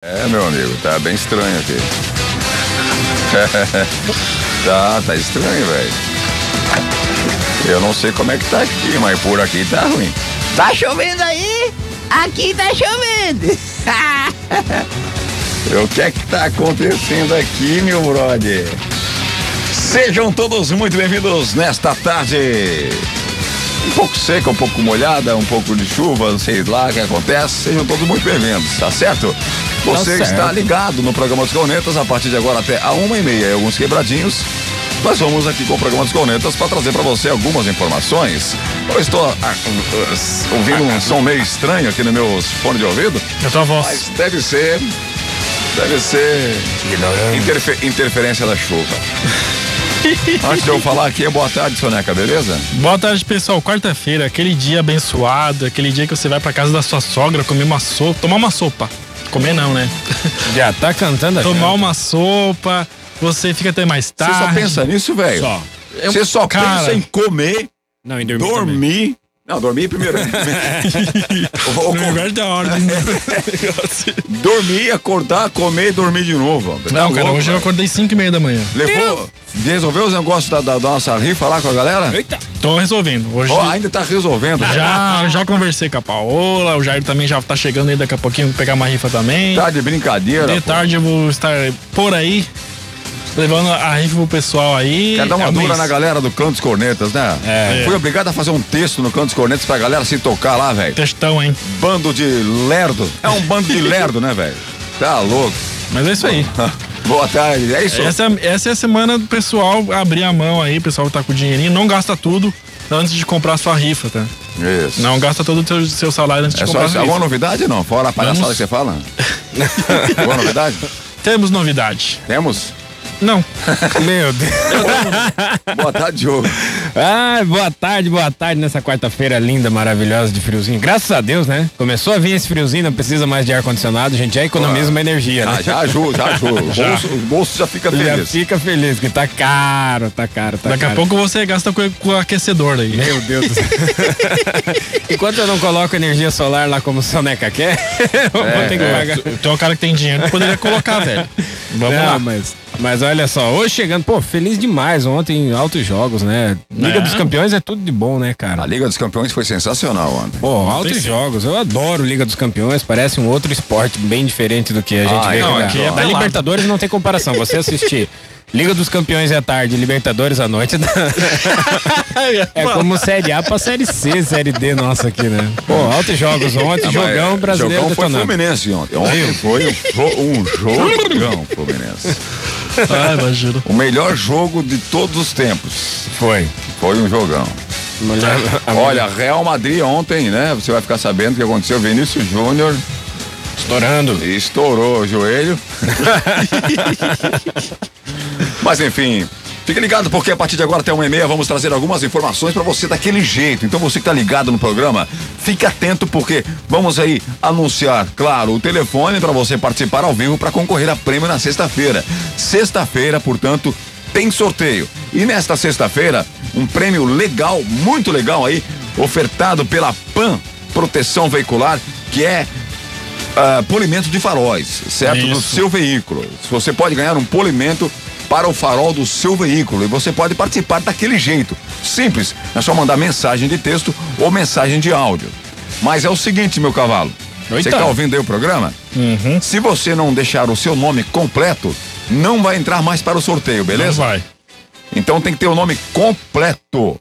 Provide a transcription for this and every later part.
É, meu amigo, tá bem estranho aqui. tá, tá estranho, velho. Eu não sei como é que tá aqui, mas por aqui tá ruim. Tá chovendo aí? Aqui tá chovendo. o que é que tá acontecendo aqui, meu brother? Sejam todos muito bem-vindos nesta tarde. Um pouco seca, um pouco molhada, um pouco de chuva, não sei lá o que acontece. Sejam todos muito bem-vindos, tá certo? Você Tá está certo. ligado no programa dos Cornetas a partir de agora até a uma e meia e alguns quebradinhos. Nós vamos aqui com o programa dos Cornetas para trazer para você algumas informações. Eu estou ah, ah, ouvindo um som meio estranho aqui no meu fone de ouvido, É a tua voz. mas deve ser. Deve ser. interfe- interferência da chuva. Antes de eu falar aqui, boa tarde, Soneca, beleza? Boa tarde, pessoal. Quarta-feira, aquele dia abençoado, aquele dia que você vai pra casa da sua sogra comer uma sopa, tomar uma sopa. Comer não, né? Já tá cantando a tomar uma sopa, você fica até mais Você tarde. só pensa nisso, velho? Só. Você só cara, pensa em comer, Não, em dormir. dormir. Não, dormir primeiro. No lugar da ordem. né? dormir, acordar, comer e dormir de novo. Tá não, cara, louco, hoje eu velho. acordei 5 e meia da manhã. Levou, resolveu os negócios da, da nossa rifa lá com a galera? Eita. Tô resolvendo. Hoje Ó, ainda tá resolvendo. já, já conversei com a Paola, o Jair também já tá chegando aí daqui a pouquinho pegar uma rifa também. Tá de brincadeira. De pô. tarde eu vou estar por aí, levando a rifa pro pessoal aí. Quer dar uma É dura mês. na galera do Canto dos Cornetas, né? É. Fui obrigado a fazer um texto no Canto dos Cornetas pra galera se tocar lá, velho. Textão, hein? Bando de lerdo. É um bando de lerdo, né, velho? Tá louco. Mas é isso aí. Boa tarde. É isso. Essa, essa é a semana do pessoal abrir a mão aí, o pessoal que tá com dinheirinho, não gasta tudo antes de comprar sua rifa, tá? Isso. Não gasta todo o seu, seu salário antes É de só comprar sua alguma novidade não? Fora a palhaçada Vamos. que você fala? alguma novidade? Temos novidade. Temos? Não. Meu Deus. Boa tarde, Diogo. Ai, boa tarde, boa tarde nessa quarta-feira linda, maravilhosa de friozinho. Graças a Deus, né? Começou a vir esse friozinho, não precisa mais de ar-condicionado, a gente já economiza uma energia, né? Ah, já ajuda, já ajuda. O bolso, o bolso já fica Já feliz. fica feliz, que tá caro, tá caro, tá Daqui caro. a pouco você gasta com, com o aquecedor aí. Meu Deus do céu. Enquanto eu não coloco energia solar lá como o Soneca quer, eu vou ter que pagar. Então o cara que tem dinheiro poderia colocar, velho. Vamos Não, lá. mas, mas olha só, hoje chegando, pô, feliz demais. Ontem, altos jogos, né? Liga É. dos Campeões é tudo de bom, né, A cara? Liga dos Campeões foi sensacional ontem. Pô, altos sim. jogos. Eu adoro Liga dos Campeões. Parece um outro esporte bem diferente do que a gente Ah, vê não, aqui é Da pelado. Libertadores não tem comparação. Você assistir Liga dos Campeões à tarde, Libertadores à noite. é como Série A pra Série C, Série D nossa aqui, né? Pô, altos jogos ontem, jogão brasileiro Jogão foi detonando. Fluminense ontem. Ontem foi um, jo- um jogão Fluminense. Ah, imagino. O melhor jogo de todos os tempos. Foi. Foi um jogão. Olha, Real Madrid ontem, né? Você vai ficar sabendo o que aconteceu. Vinícius Júnior Estourando. estourou o joelho. Mas enfim, fique ligado porque a partir de agora até uma e meia vamos trazer algumas informações para você daquele jeito. Então você que tá ligado no programa, fique atento porque vamos aí anunciar, claro, o telefone para você participar ao vivo para concorrer a prêmio na sexta-feira. Sexta-feira, portanto, tem sorteio. E nesta sexta-feira, um prêmio legal, muito legal aí, ofertado pela PAN Proteção Veicular, que é ah, polimento de faróis, certo? No Isso. seu veículo. Você pode ganhar um polimento para o farol do seu veículo e você pode participar daquele jeito. Simples, é só mandar mensagem de texto ou mensagem de áudio. Mas é o seguinte, meu cavalo. Você está ouvindo aí o programa? Uhum. Se você não deixar o seu nome completo, não vai entrar mais para o sorteio, Não beleza? vai. Então tem que ter o nome completo.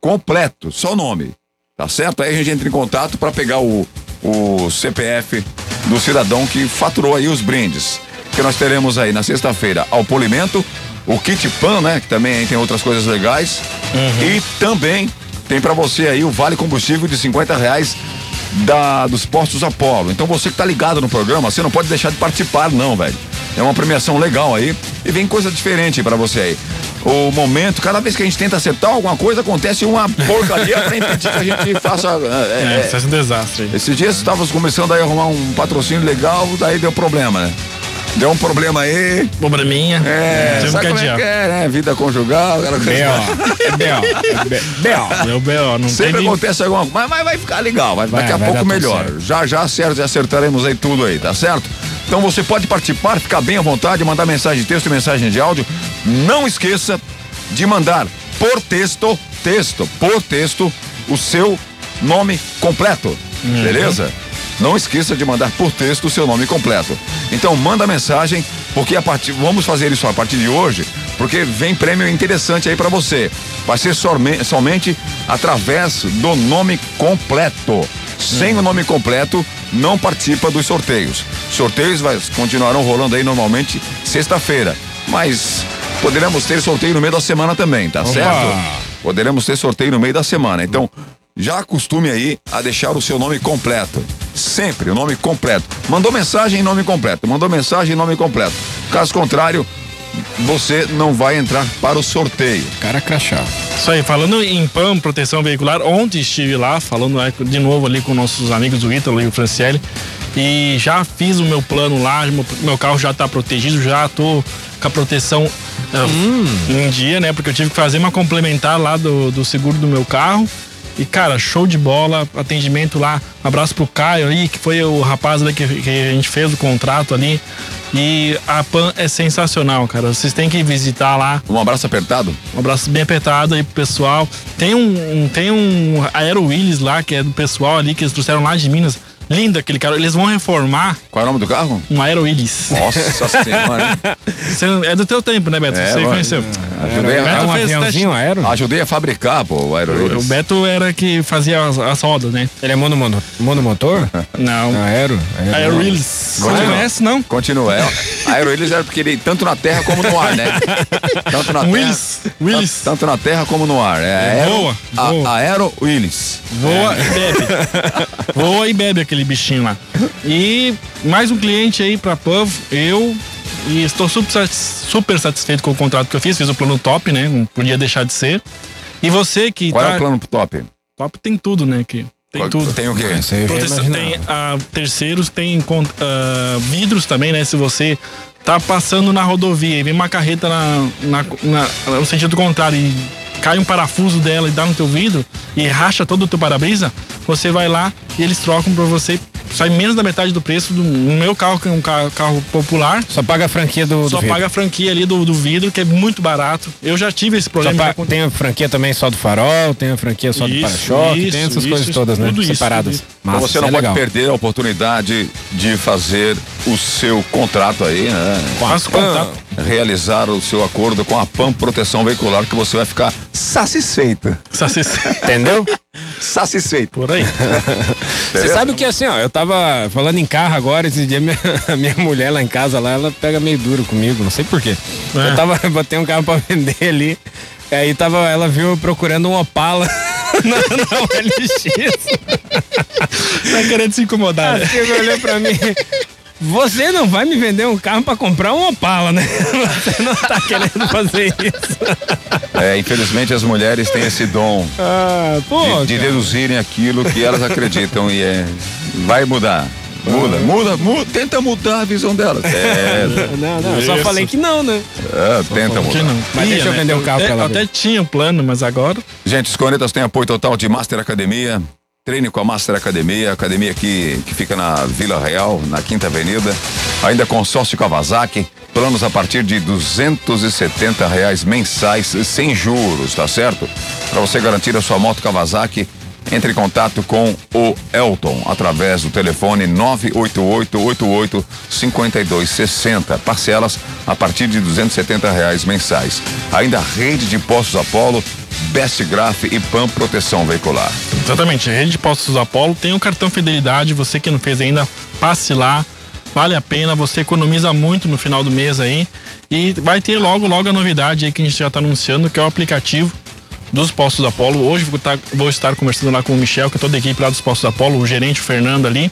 Completo, só o nome. Tá certo? Aí a gente entra em contato para pegar o, o CPF do cidadão que faturou aí os brindes. Que nós teremos aí na sexta-feira ao polimento, o kit pan, né? Que também aí tem outras coisas legais. E também tem para você aí o vale combustível de 50 reais da, dos postos Apollo. Então você que tá ligado no programa, você não pode deixar de participar, não, velho. É uma premiação legal aí e vem coisa diferente pra você aí. O momento, cada vez que a gente tenta acertar alguma coisa, acontece uma porcaria pra impedir que a gente faça. é, É, é, é um desastre. esses dias estávamos começando aí a arrumar um patrocínio legal, daí deu problema, né? Deu um problema aí. Probleminha. É, Tivemos sabe como é que é, né? Vida conjugal, aquela coisa. B.O. É B.O. Deu B.O. Não Sempre tem nem- acontece alguma coisa, mas, vai ficar legal, vai, Vai, daqui a vai pouco melhor. Já já certo, acertaremos aí tudo aí, tá certo? Então você pode participar, ficar bem à vontade, mandar mensagem de texto e mensagem de áudio. Não esqueça de mandar por texto, texto, por texto, o seu nome completo. Beleza? Não esqueça de mandar por texto o seu nome completo. Então manda mensagem, porque a partir vamos fazer isso a partir de hoje, porque vem prêmio interessante aí para você. Vai ser somente, somente através do nome completo. Sem o nome completo, não participa dos sorteios. Sorteios vai, continuarão rolando aí normalmente sexta-feira, mas poderemos ter sorteio no meio da semana também, tá certo? Poderemos ter sorteio no meio da semana. Então, já acostume aí a deixar o seu nome completo. Sempre o nome completo. Mandou mensagem em nome completo. Mandou mensagem em nome completo. Caso contrário, você não vai entrar para o sorteio. Cara crachá. Isso aí, falando em PAM, proteção veicular, ontem estive lá, falando é, de novo ali com nossos amigos do Ítalo e o Franciele. E já fiz o meu plano lá, meu, carro já está protegido, já tô com a proteção uh, em dia, né? Porque eu tive que fazer uma complementar lá do, do seguro do meu carro. E, cara, show de bola, atendimento lá. Um abraço pro Caio aí, que foi o rapaz ali que, que a gente fez o contrato ali. E a PAN é sensacional, cara. Vocês têm que visitar lá. Um abraço apertado. Um abraço bem apertado aí pro pessoal. Tem um, um- tem um Aero Willis lá, que é do pessoal ali que eles trouxeram lá de Minas. Lindo aquele cara. Eles vão reformar Qual é o nome do carro? um Aero Willis. Nossa senhora. Você- é do teu tempo, né, Beto? É, Você conheceu. Ajudei, O Beto É um fez aviãozinho teste- aero? ajudei a fabricar, pô, o O Aero Beto era que fazia as, as rodas, né? Ele é monomotor? monomotor? Não. Aero? Aero Willis. Você Continua. conhece, não? Continua. É, Aero Willis era porque ele tanto na terra como no ar, né? Tanto na terra. Willis. Willis. Tanto, tanto na terra como no ar. É aero, Voa, a- voa. Aero Willis. Voa e bebe. Voa e bebe aquele bichinho lá. E mais um cliente aí pra PUV, eu. E estou super, super satisfeito com o contrato que eu fiz. Fiz o plano top, né? Não podia deixar de ser. E você que Qual tá. é o plano top? Top tem tudo, né? Que tem Qual- tudo. Tem o quê? Proteção- tem ah, terceiros, tem ah, vidros também, né? Se você tá passando na rodovia e vem uma carreta na, na- na- no sentido contrário e cai um parafuso dela e dá no teu vidro e racha todo o teu para-brisa, você vai lá e eles trocam pra você, sai menos da metade do preço do meu carro, que é um carro, carro popular. Só paga a franquia do, do Só vidro. paga a franquia ali do, do vidro, que é muito barato. Eu já tive esse problema. pa- já com- tem a franquia também só do farol, tem a franquia só do Isso, para-choque, tem essas isso, coisas isso, todas, né? tudo isso, Separadas. isso. Então você não é pode legal. perder a oportunidade de fazer o seu contrato aí, né? Faço contato. Realizar o seu acordo com a PAM Proteção Veicular, que você vai ficar satisfeito. Entendeu? Satisfeito. Por aí. Você sabe o que assim, ó, eu tava falando em carro agora, esse dia minha, a minha mulher lá em casa lá, ela pega meio duro comigo, não sei porquê. É. Eu tava, botei um carro pra vender ali, aí tava, ela viu procurando um Opala na, na OLX. tá querendo se incomodar, Ela né? olhou pra mim. Você não vai me vender um carro pra comprar um Opala, né? Você não tá querendo fazer isso. É, infelizmente as mulheres têm esse dom Ah, pô, de, de deduzirem aquilo que elas acreditam e é, vai mudar. Muda, muda, muda, tenta mudar a visão delas. É, Não, não, eu só falei que não, né? é, tenta Que mudar. não. Mas deixa eu vender um carro até, pra ela Até ver. tinha um plano, mas agora. Gente, os Cornetas têm apoio total de Master Academia. Treine com a Master Academia, academia que, que fica na Vila Real, na Quinta Avenida. Ainda consórcio Kawasaki, planos a partir de 270 reais mensais, sem juros, tá certo? Para você garantir a sua moto Kawasaki, entre em contato com o Elton através do telefone 988-88-5260. Parcelas a partir de 270 reais mensais. Ainda a rede de postos Apolo, Best Graph e PAN Proteção Veicular. Exatamente, a rede de postos Apolo tem o cartão Fidelidade. Você que não fez ainda, passe lá. Vale a pena, você economiza muito no final do mês aí. E vai ter logo, logo a novidade aí que a gente já está anunciando, que é o aplicativo dos Postos Apolo. Hoje vou, tá- vou estar conversando lá com o Michel, que é toda a equipe lá dos Postos Apolo, o gerente Fernando ali,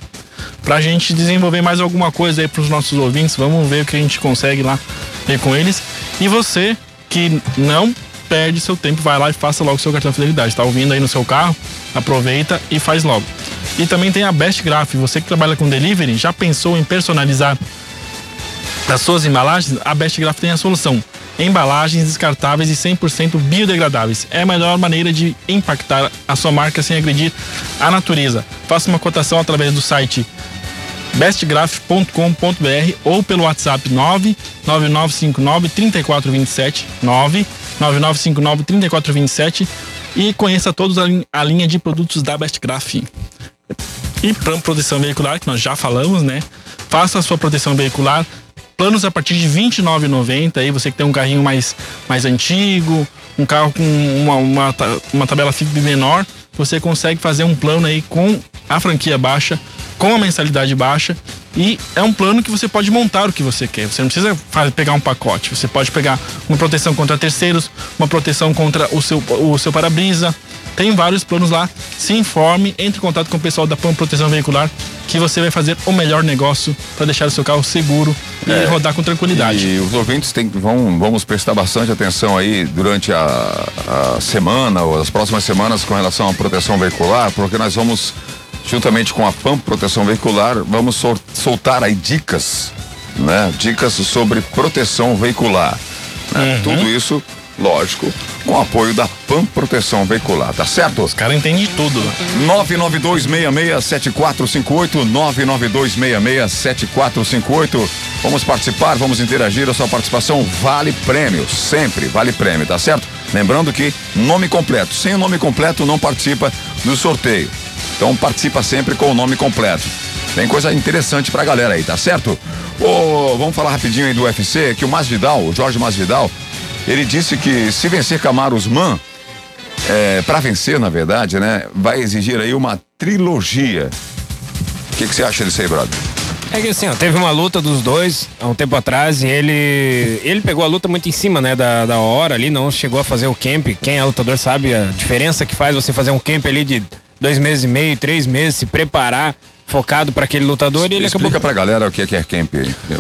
pra gente desenvolver mais alguma coisa aí pros nossos ouvintes. Vamos ver o que a gente consegue lá ver com eles. E você que não perde seu tempo, vai lá e faça logo seu cartão de fidelidade. Tá ouvindo aí no seu carro? Aproveita e faz logo. E também tem a Best Graph. Você que trabalha com delivery, já pensou em personalizar das suas embalagens, a Best Graph tem a solução. Embalagens descartáveis e 100% biodegradáveis. É a melhor maneira de impactar a sua marca sem agredir a natureza. Faça uma cotação através do site bestgraph.com.br ou pelo WhatsApp 99959 3427 99959 3427 e conheça todos a, lin- a linha de produtos da Best Graph. E para proteção veicular, que nós já falamos, né? Faça a sua proteção veicular. Planos a partir de R$ 29,90. Aí você que tem um carrinho mais, mais antigo, um carro com uma, uma, uma tabela FIP menor, você consegue fazer um plano aí com a franquia baixa, com a mensalidade baixa. E é um plano que você pode montar o que você quer. Você não precisa pegar um pacote. Você pode pegar uma proteção contra terceiros, uma proteção contra o seu, o seu para-brisa. Tem vários planos lá. Se informe, entre em contato com o pessoal da PAM Proteção Veicular, que você vai fazer o melhor negócio para deixar o seu carro seguro e rodar com tranquilidade. E os ouvintes têm, vão, vamos prestar bastante atenção aí durante a, a semana ou as próximas semanas com relação à proteção veicular, porque nós vamos, juntamente com a PAM Proteção Veicular, vamos sol- soltar aí dicas, né? Dicas sobre proteção veicular. né? Tudo isso, lógico, com apoio da PAM Proteção Veicular, tá certo? Os caras entendem de tudo. 992667458, 992667458. Vamos participar, vamos interagir. A sua participação vale prêmio, sempre vale prêmio, tá certo? Lembrando que nome completo, sem o nome completo não participa do sorteio. Então participa sempre com o nome completo. Tem coisa interessante pra galera aí, tá certo? Ô, vamos falar rapidinho aí do UFC, que o Masvidal, o Jorge Masvidal, ele disse que se vencer Camaro Usman, é, para vencer, na verdade, né, vai exigir aí uma trilogia. O que que você acha disso aí, brother? É que assim, ó, teve uma luta dos dois há um tempo atrás e ele ele pegou a luta muito em cima, né, da, da hora ali, não chegou a fazer o camp. Quem é lutador sabe a diferença que faz você fazer um camp ali de dois meses e meio, três meses, se preparar focado para aquele lutador e ele Explica acabou pra galera o que é, que é camp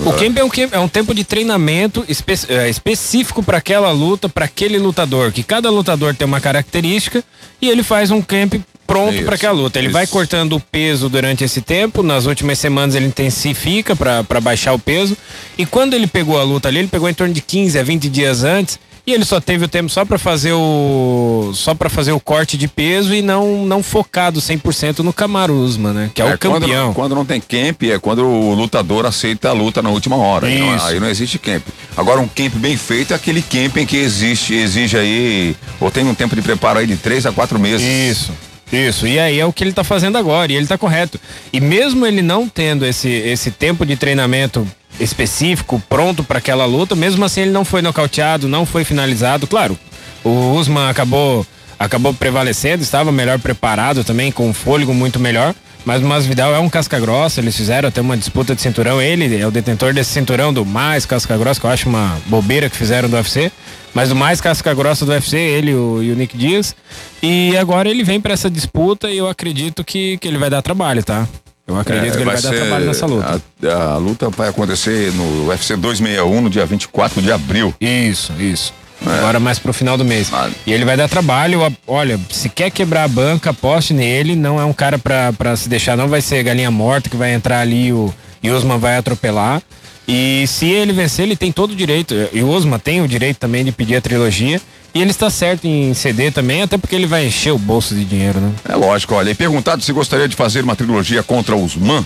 o camp é um, camp- é um tempo de treinamento espe- é, específico para aquela luta, para aquele lutador. Que cada lutador tem uma característica e ele faz um camp pronto para aquela luta. Ele vai isso. cortando o peso durante esse tempo. Nas últimas semanas ele intensifica para baixar o peso. E quando ele pegou a luta ali, ele pegou em torno de 15 a 20 dias antes. E ele só teve o tempo só para fazer o só para fazer o corte de peso e não não focado 100% no Kamaru Usman, né? Que é, o quando- campeão. Quando, não tem camp é quando o lutador aceita a luta na última hora. Aí não-. Aí não existe camp. Agora, um camp bem feito é aquele camp em que existe, exige aí, ou tem um tempo de preparo aí de três a quatro meses. Isso. Isso, e aí é o que ele tá fazendo agora, e ele tá correto. E mesmo ele não tendo esse, esse tempo de treinamento específico, pronto para aquela luta, mesmo assim ele não foi nocauteado, não foi finalizado. Claro, o Usman acabou, acabou prevalecendo, estava melhor preparado também, com um fôlego muito melhor. Mas o Masvidal é um casca grossa, eles fizeram até uma disputa de cinturão. Ele é o detentor desse cinturão do mais casca grossa, que eu acho uma bobeira que fizeram do UFC. Mas o mais casca grossa do UFC, ele o, e o Nick Dias. E agora ele vem para essa disputa e eu acredito que, que ele vai dar trabalho, tá? Eu acredito que ele vai, dar ser- trabalho nessa luta. A, a luta vai acontecer no UFC 261, no dia 24 de abril. Isso, isso. Agora mais pro final do mês. E ele vai dar trabalho. Olha, se quer quebrar a banca, aposte nele. Não é um cara pra, pra se deixar, não vai ser galinha morta que vai entrar ali o e o Osman vai atropelar. E se ele vencer, ele tem todo o direito. E o Osman tem o direito também de pedir a trilogia. E ele está certo em ceder também, até porque ele vai encher o bolso de dinheiro, né? É lógico, olha, e perguntado se gostaria de fazer uma trilogia contra os Man,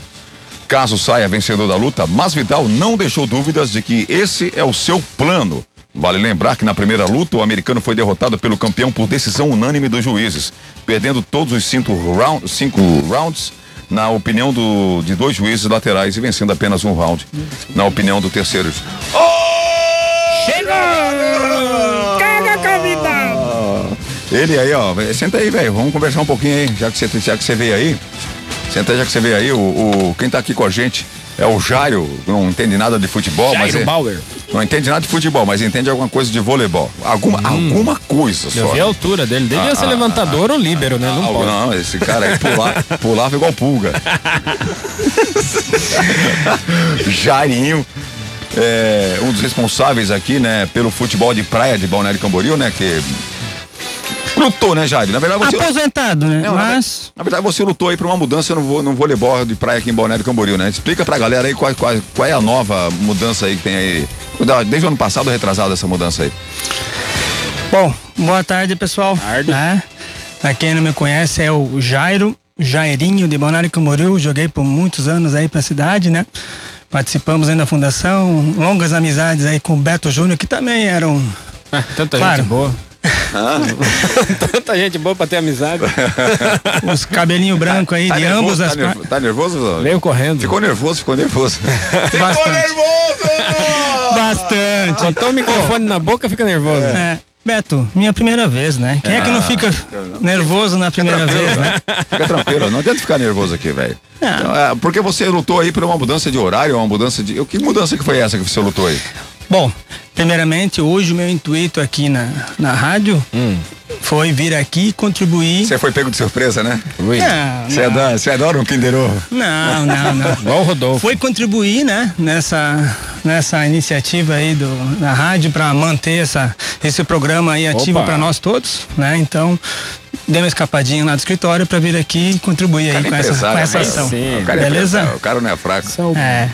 caso saia vencedor da luta, mas Vidal não deixou dúvidas de que esse é o seu plano. Vale lembrar que na primeira luta o americano foi derrotado pelo campeão por decisão unânime dos juízes, perdendo todos os cinco, round, cinco rounds na opinião do- de dois juízes laterais e vencendo apenas um round na opinião do terceiro. Caga, convidado! Ele aí, ó, senta aí, velho, vamos conversar um pouquinho aí, já que você, já que você veio aí. Senta aí, já que você veio aí, o, o- quem tá aqui com a gente é o Jairo, não entende nada de futebol, mas Jairo é- Bauer. não entende nada de futebol, mas entende alguma coisa de voleibol. Alguma, alguma coisa Eu só. vi a altura dele. Devia Ah, ser ah, levantador ou líbero, né? Não Algo- pode. não, esse cara aí pula, pulava igual pulga. Jairinho, é, um dos responsáveis aqui, né, pelo futebol de praia de Balneário Camboriú, né, que lutou, né, Jair? Na verdade, você... Aposentado, né? Não, na Mas. Na verdade, você lutou aí pra uma mudança no, vo- no voleibol de praia aqui em Balneário Camboriú, né? Explica pra galera aí qual, qual, qual é a nova mudança aí que tem aí. Desde o ano passado, retrasado essa mudança aí. Bom, boa tarde, pessoal. Tarde. Né? Pra quem não me conhece, é o Jairo. Jairinho de Balneário Camboriú, joguei por muitos anos aí pra cidade, né? Participamos aí da fundação, longas amizades aí com o Beto Júnior, que também eram Ah, tanta Claro. gente boa. tanta gente boa pra ter amizade. os cabelinho branco aí Tá de nervoso, ambos tá as nervo- partes. Tá nervoso? Veio correndo. Ficou nervoso, ficou nervoso. ficou Bastante. nervoso! Bastante. Botou o microfone na boca, fica nervoso. É, Beto, minha primeira vez, né? Quem é que não fica nervoso na primeira vez, né? Fica tranquilo, não adianta ficar nervoso aqui, velho. Então, é, Porque você lutou aí por uma mudança de horário, uma mudança de. Que mudança que foi essa que você lutou aí? Bom, primeiramente, hoje o meu intuito aqui na, na rádio foi vir aqui e contribuir. Você foi pego de surpresa, né? Você adora, você adora um Kinder Ovo. não, não, não. Igual o Rodolfo. Foi contribuir, né, nessa, nessa iniciativa aí do, da rádio para manter essa, esse programa aí ativo para nós todos, né? Então, dei uma escapadinha lá do escritório para vir aqui e contribuir aí é com essa, com essa ação. Sim. O cara é Beleza? empresário, O cara não é fraco. É.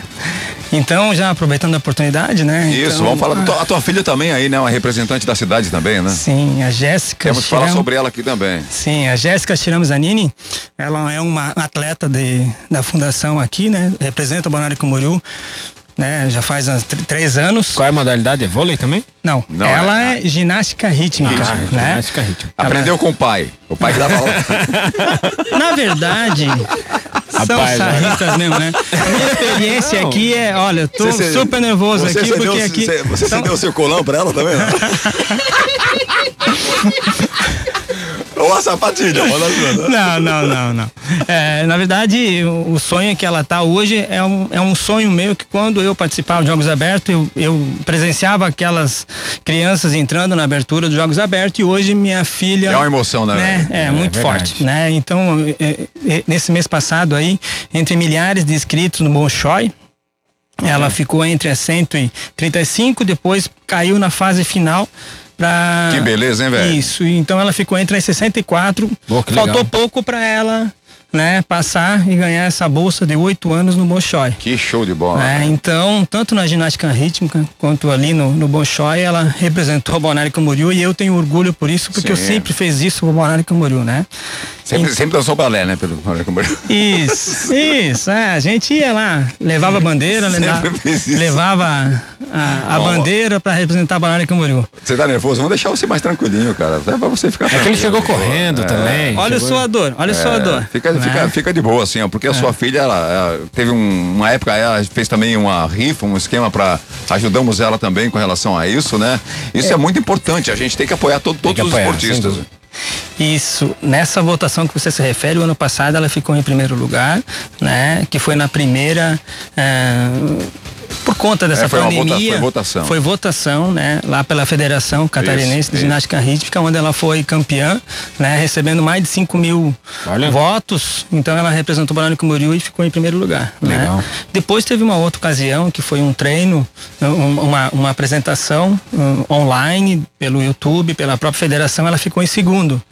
Então, já aproveitando a oportunidade, né? Isso, então, vamos falar. ah, tua- A tua filha também aí, né? Uma representante da cidade também, né? Sim, a Jéssica. Temos que falar sobre ela aqui também. Sim, a Jéssica Chiramzanini, ela é uma atleta de, da fundação aqui, né? Representa o Balneário Camboriú, né? Já faz três anos. Qual é a modalidade? É vôlei também? Não, Não, ela é- é, ginástica rítmica, né? Ginástica rítmica. Aprendeu com o pai. O pai que dava aula. Na verdade, são Rapaz, sarristas mesmo, né? A minha experiência aqui é, olha, eu tô Você- super nervoso aqui, porque aqui... Você, você são- cedeu o seu colão pra ela também? né? Ou a sapatilha. Não, não, não, não. É, na verdade, o, sonho que ela tá hoje é um, é um sonho meu que quando eu participava de Jogos Abertos, eu, eu presenciava aquelas crianças entrando na abertura dos Jogos Abertos e hoje minha filha. É uma emoção, né? né? É, muito verdade. forte, né? Então, é, é, nesse mês passado aí, entre milhares de inscritos no Bolshoi, ela ficou entre as 135, depois caiu na fase final pra... Que beleza, hein, velho? Isso, então ela ficou entre as 64. Pô, que Faltou pouco pra ela, né, passar e ganhar essa bolsa de oito anos no Bolshoi. Que show de bola. né? Então, tanto na ginástica rítmica quanto ali no, no Bolshoi, ela representou o Balneário Camboriú e eu tenho orgulho por isso, porque eu Sim. sempre fiz isso com o Balneário Camboriú, né? Sempre, sempre dançou balé, né, Pedro? Isso, isso, é, a gente ia lá, levava a bandeira, Sempre leva- fiz isso. levava a, a bandeira para representar o Balneário Camboriú. Você tá nervoso? Vamos deixar você mais tranquilinho, cara. Até pra você ficar É que ele chegou correndo É. também. Olha o Chegou- suador, olha o suador. É, fica, né? fica, fica de boa, assim, ó, porque a sua filha, ela, ela teve um- uma época, ela fez também uma rifa, um esquema para ajudamos ela também com relação a isso, né? Isso é, muito importante, a gente tem que apoiar todo- todos que os apoiar, sem esportistas. Isso, nessa votação que você se refere, o ano passado ela ficou em primeiro lugar, né? Que foi na primeira. eh, por conta dessa É, foi uma vota- pandemia. foi votação. Foi votação, né? Lá pela Federação Catarinense Isso, de isso. Ginástica Rítmica, onde ela foi campeã, né? Recebendo mais de 5 mil Olha. votos. Então ela representou o Balneário Camboriú e ficou em primeiro lugar. né? Legal. Depois teve uma outra ocasião que foi um treino, um- uma, uma apresentação um, online pelo YouTube, pela própria federação, ela ficou em segundo.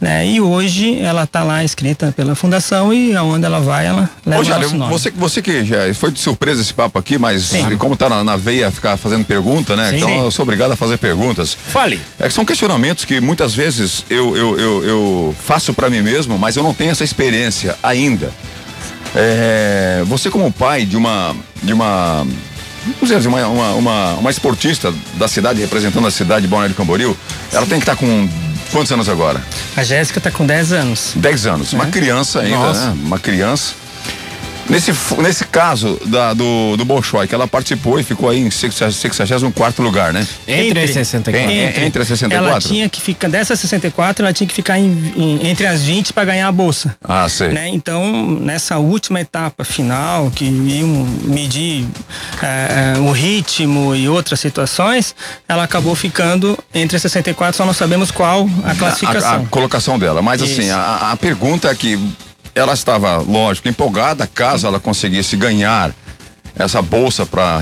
Né? E hoje ela está lá inscrita pela fundação e aonde ela vai, ela leva Ô, o Jário, nosso nome. você, você que já foi de surpresa esse papo aqui, mas Sim. como tá na, na veia ficar fazendo pergunta, né? Sim. Então Sim. eu sou obrigado a fazer perguntas. Fale. É que são questionamentos que muitas vezes eu, eu, eu, eu faço para mim mesmo, mas eu não tenho essa experiência ainda. É, você como pai de uma de uma vamos dizer, uma, uma, uma, uma esportista da cidade representando a cidade de Balneário Camboriú, ela tem que estar com quantos anos agora? A Jéssica está com 10 anos. 10 anos, uma criança ainda, Nossa. né? Uma criança. Nesse, nesse caso da, do, do Bolshoi, que ela participou e ficou aí em 64 lugar, né? Entre, as 64. Entre- entre as 64? Ela tinha que ficar, dessas 64, ela tinha que ficar em- em- entre as 20 para ganhar a bolsa. Ah, sei. né? Então, nessa última etapa final, que iam medir eh, eh, o ritmo e outras situações, ela acabou ficando entre as 64, só não sabemos qual a A, classificação. a colocação dela. Mas assim, Isso. a, a pergunta é que ela estava, lógico, empolgada caso ela conseguisse ganhar essa bolsa para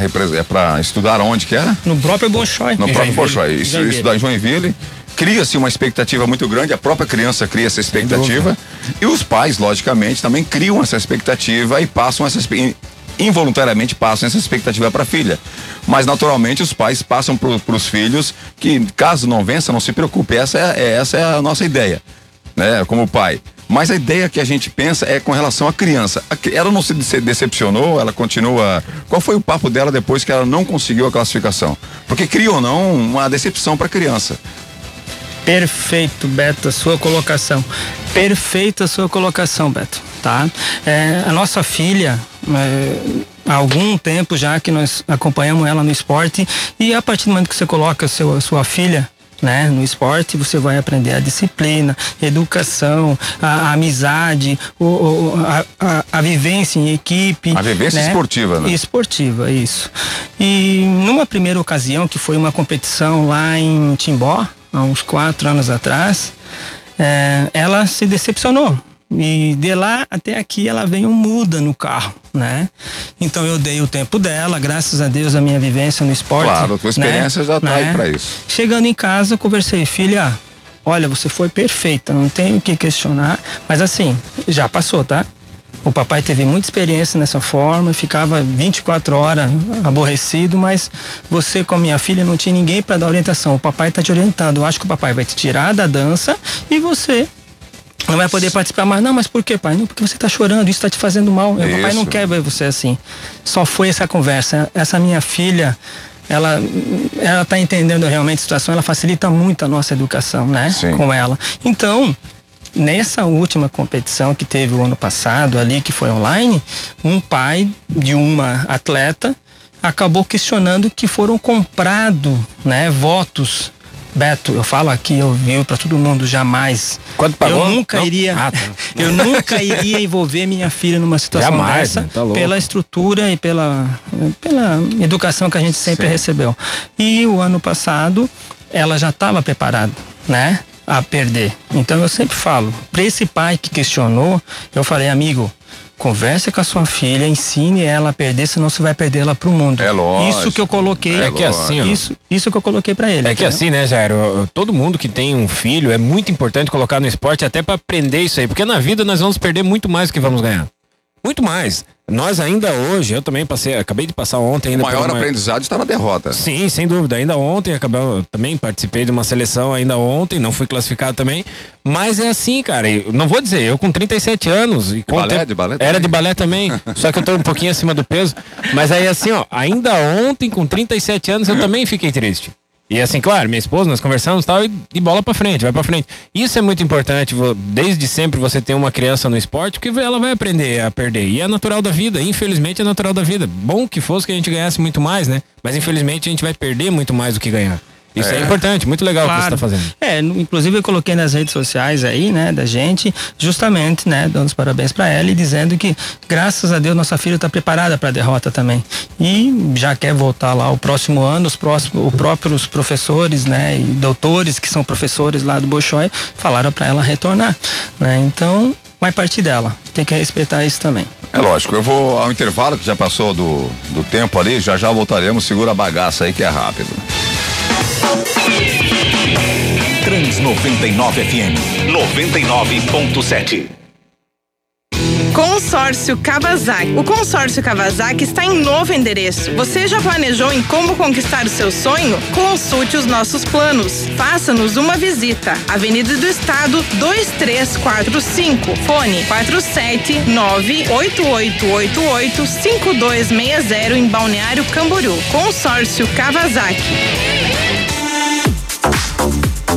estudar onde que era? No próprio Bolshoi. No próprio. Bolshoi. Isso, estudar em Joinville. Cria-se uma expectativa muito grande, a própria criança cria essa expectativa. E os pais, logicamente, também criam essa expectativa e passam essa involuntariamente passam essa expectativa para a filha. Mas naturalmente os pais passam para os filhos que caso não vença, não se preocupe. Essa é, é- essa é a nossa ideia, né? Como pai. Mas a ideia que a gente pensa é com relação à criança. Ela não se dece- decepcionou, ela continua. Qual foi o papo dela depois que ela não conseguiu a classificação? Porque cria ou não uma decepção para a criança. Perfeito, Beto, a sua colocação. Perfeita a sua colocação, Beto, tá? É, a nossa filha, é, há algum tempo já que nós acompanhamos ela no esporte e a partir do momento que você coloca seu, sua filha né, no esporte você vai aprender a disciplina, educação, a, a amizade, o, o- a, a- a vivência em equipe. A vivência esportiva, né? Esportiva, isso. E numa primeira ocasião, que foi uma competição lá em Timbó, há uns quatro anos atrás, eh, ela se decepcionou. E de lá até aqui ela veio muda no carro, né? Então eu dei o tempo dela, graças a Deus a minha vivência no esporte. Claro, a tua experiência já tá aí pra isso. Chegando em casa, eu conversei, filha, olha, você foi perfeita, não tenho o que questionar, mas assim, já passou, tá? O papai teve muita experiência nessa forma, ficava 24 horas aborrecido, mas você com a minha filha não tinha ninguém para dar orientação. O papai tá te orientando. Eu acho que o papai vai te tirar da dança e você não vai poder participar mais. Não, mas por que, pai? Não, porque você tá chorando, isso tá te fazendo mal. O papai não quer ver você assim. Só foi essa conversa. Essa minha filha, ela, ela tá entendendo realmente a situação, ela facilita muito a nossa educação, né? Sim. Com ela. Então, nessa última competição que teve o ano passado ali, que foi online, um pai de uma atleta acabou questionando que foram comprados, né, votos. Beto, eu falo aqui, eu vi para todo mundo jamais. Quanto pagou? Eu nunca Não? iria, Ah, tá. eu nunca iria envolver minha filha numa situação Jamais, dessa, né? Tá pela estrutura e pela, pela educação que a gente sempre Sim. recebeu. E o ano passado ela já estava preparada, né? A perder. Então eu sempre falo, para esse pai que questionou, eu falei, amigo, converse com a sua filha, ensine ela a perder, senão você vai perder ela pro mundo. É lógico. Isso que eu coloquei. É que assim, ó. isso, isso que eu coloquei para ele. É que entendeu? assim, né, Jairo? Todo mundo que tem um filho é muito importante colocar no esporte até pra aprender isso aí, porque na vida nós vamos perder muito mais do que vamos ganhar. Muito mais. Nós ainda hoje, eu também passei, acabei de passar ontem O ainda maior por uma- aprendizado está na derrota. Sim, sem dúvida. Ainda ontem acabei, eu também participei de uma seleção ainda ontem, não fui classificado também. Mas é assim, cara. Eu não vou dizer, eu com 37 anos. E o balé, de balé Era também. de balé também. só que eu tô um pouquinho acima do peso. Mas aí assim, ó, ainda ontem, com 37 anos, eu também fiquei triste. E assim, claro, minha esposa, nós conversamos tal, e, bola pra frente, vai pra frente. Isso é muito importante, desde sempre você ter uma criança no esporte, porque ela vai aprender a perder. E é natural da vida, infelizmente é natural da vida. Bom que fosse que a gente ganhasse muito mais, né? Mas infelizmente a gente vai perder muito mais do que ganhar. Isso é, importante, muito legal o que você tá fazendo. É, inclusive eu coloquei nas redes sociais aí, né, da gente, justamente, né, dando os parabéns para ela e dizendo que, graças a Deus, nossa filha está preparada para a derrota também. E já quer voltar lá o próximo ano, os próximos, os próprios professores, né, e doutores que são professores lá do Bolshoi falaram para ela retornar, né? Então, vai partir dela. Tem que respeitar isso também. É lógico, eu vou ao intervalo que já passou do, do tempo ali, já já voltaremos, segura a bagaça aí que é rápido. Trans 99 FM 99.7. Consórcio Kawasaki. O consórcio Kawasaki está em novo endereço. Você já planejou em como conquistar o seu sonho? Consulte os nossos planos. Faça-nos uma visita. Avenida do Estado 2345. Fone 47988885260 em Balneário Camboriú. Consórcio Kawasaki.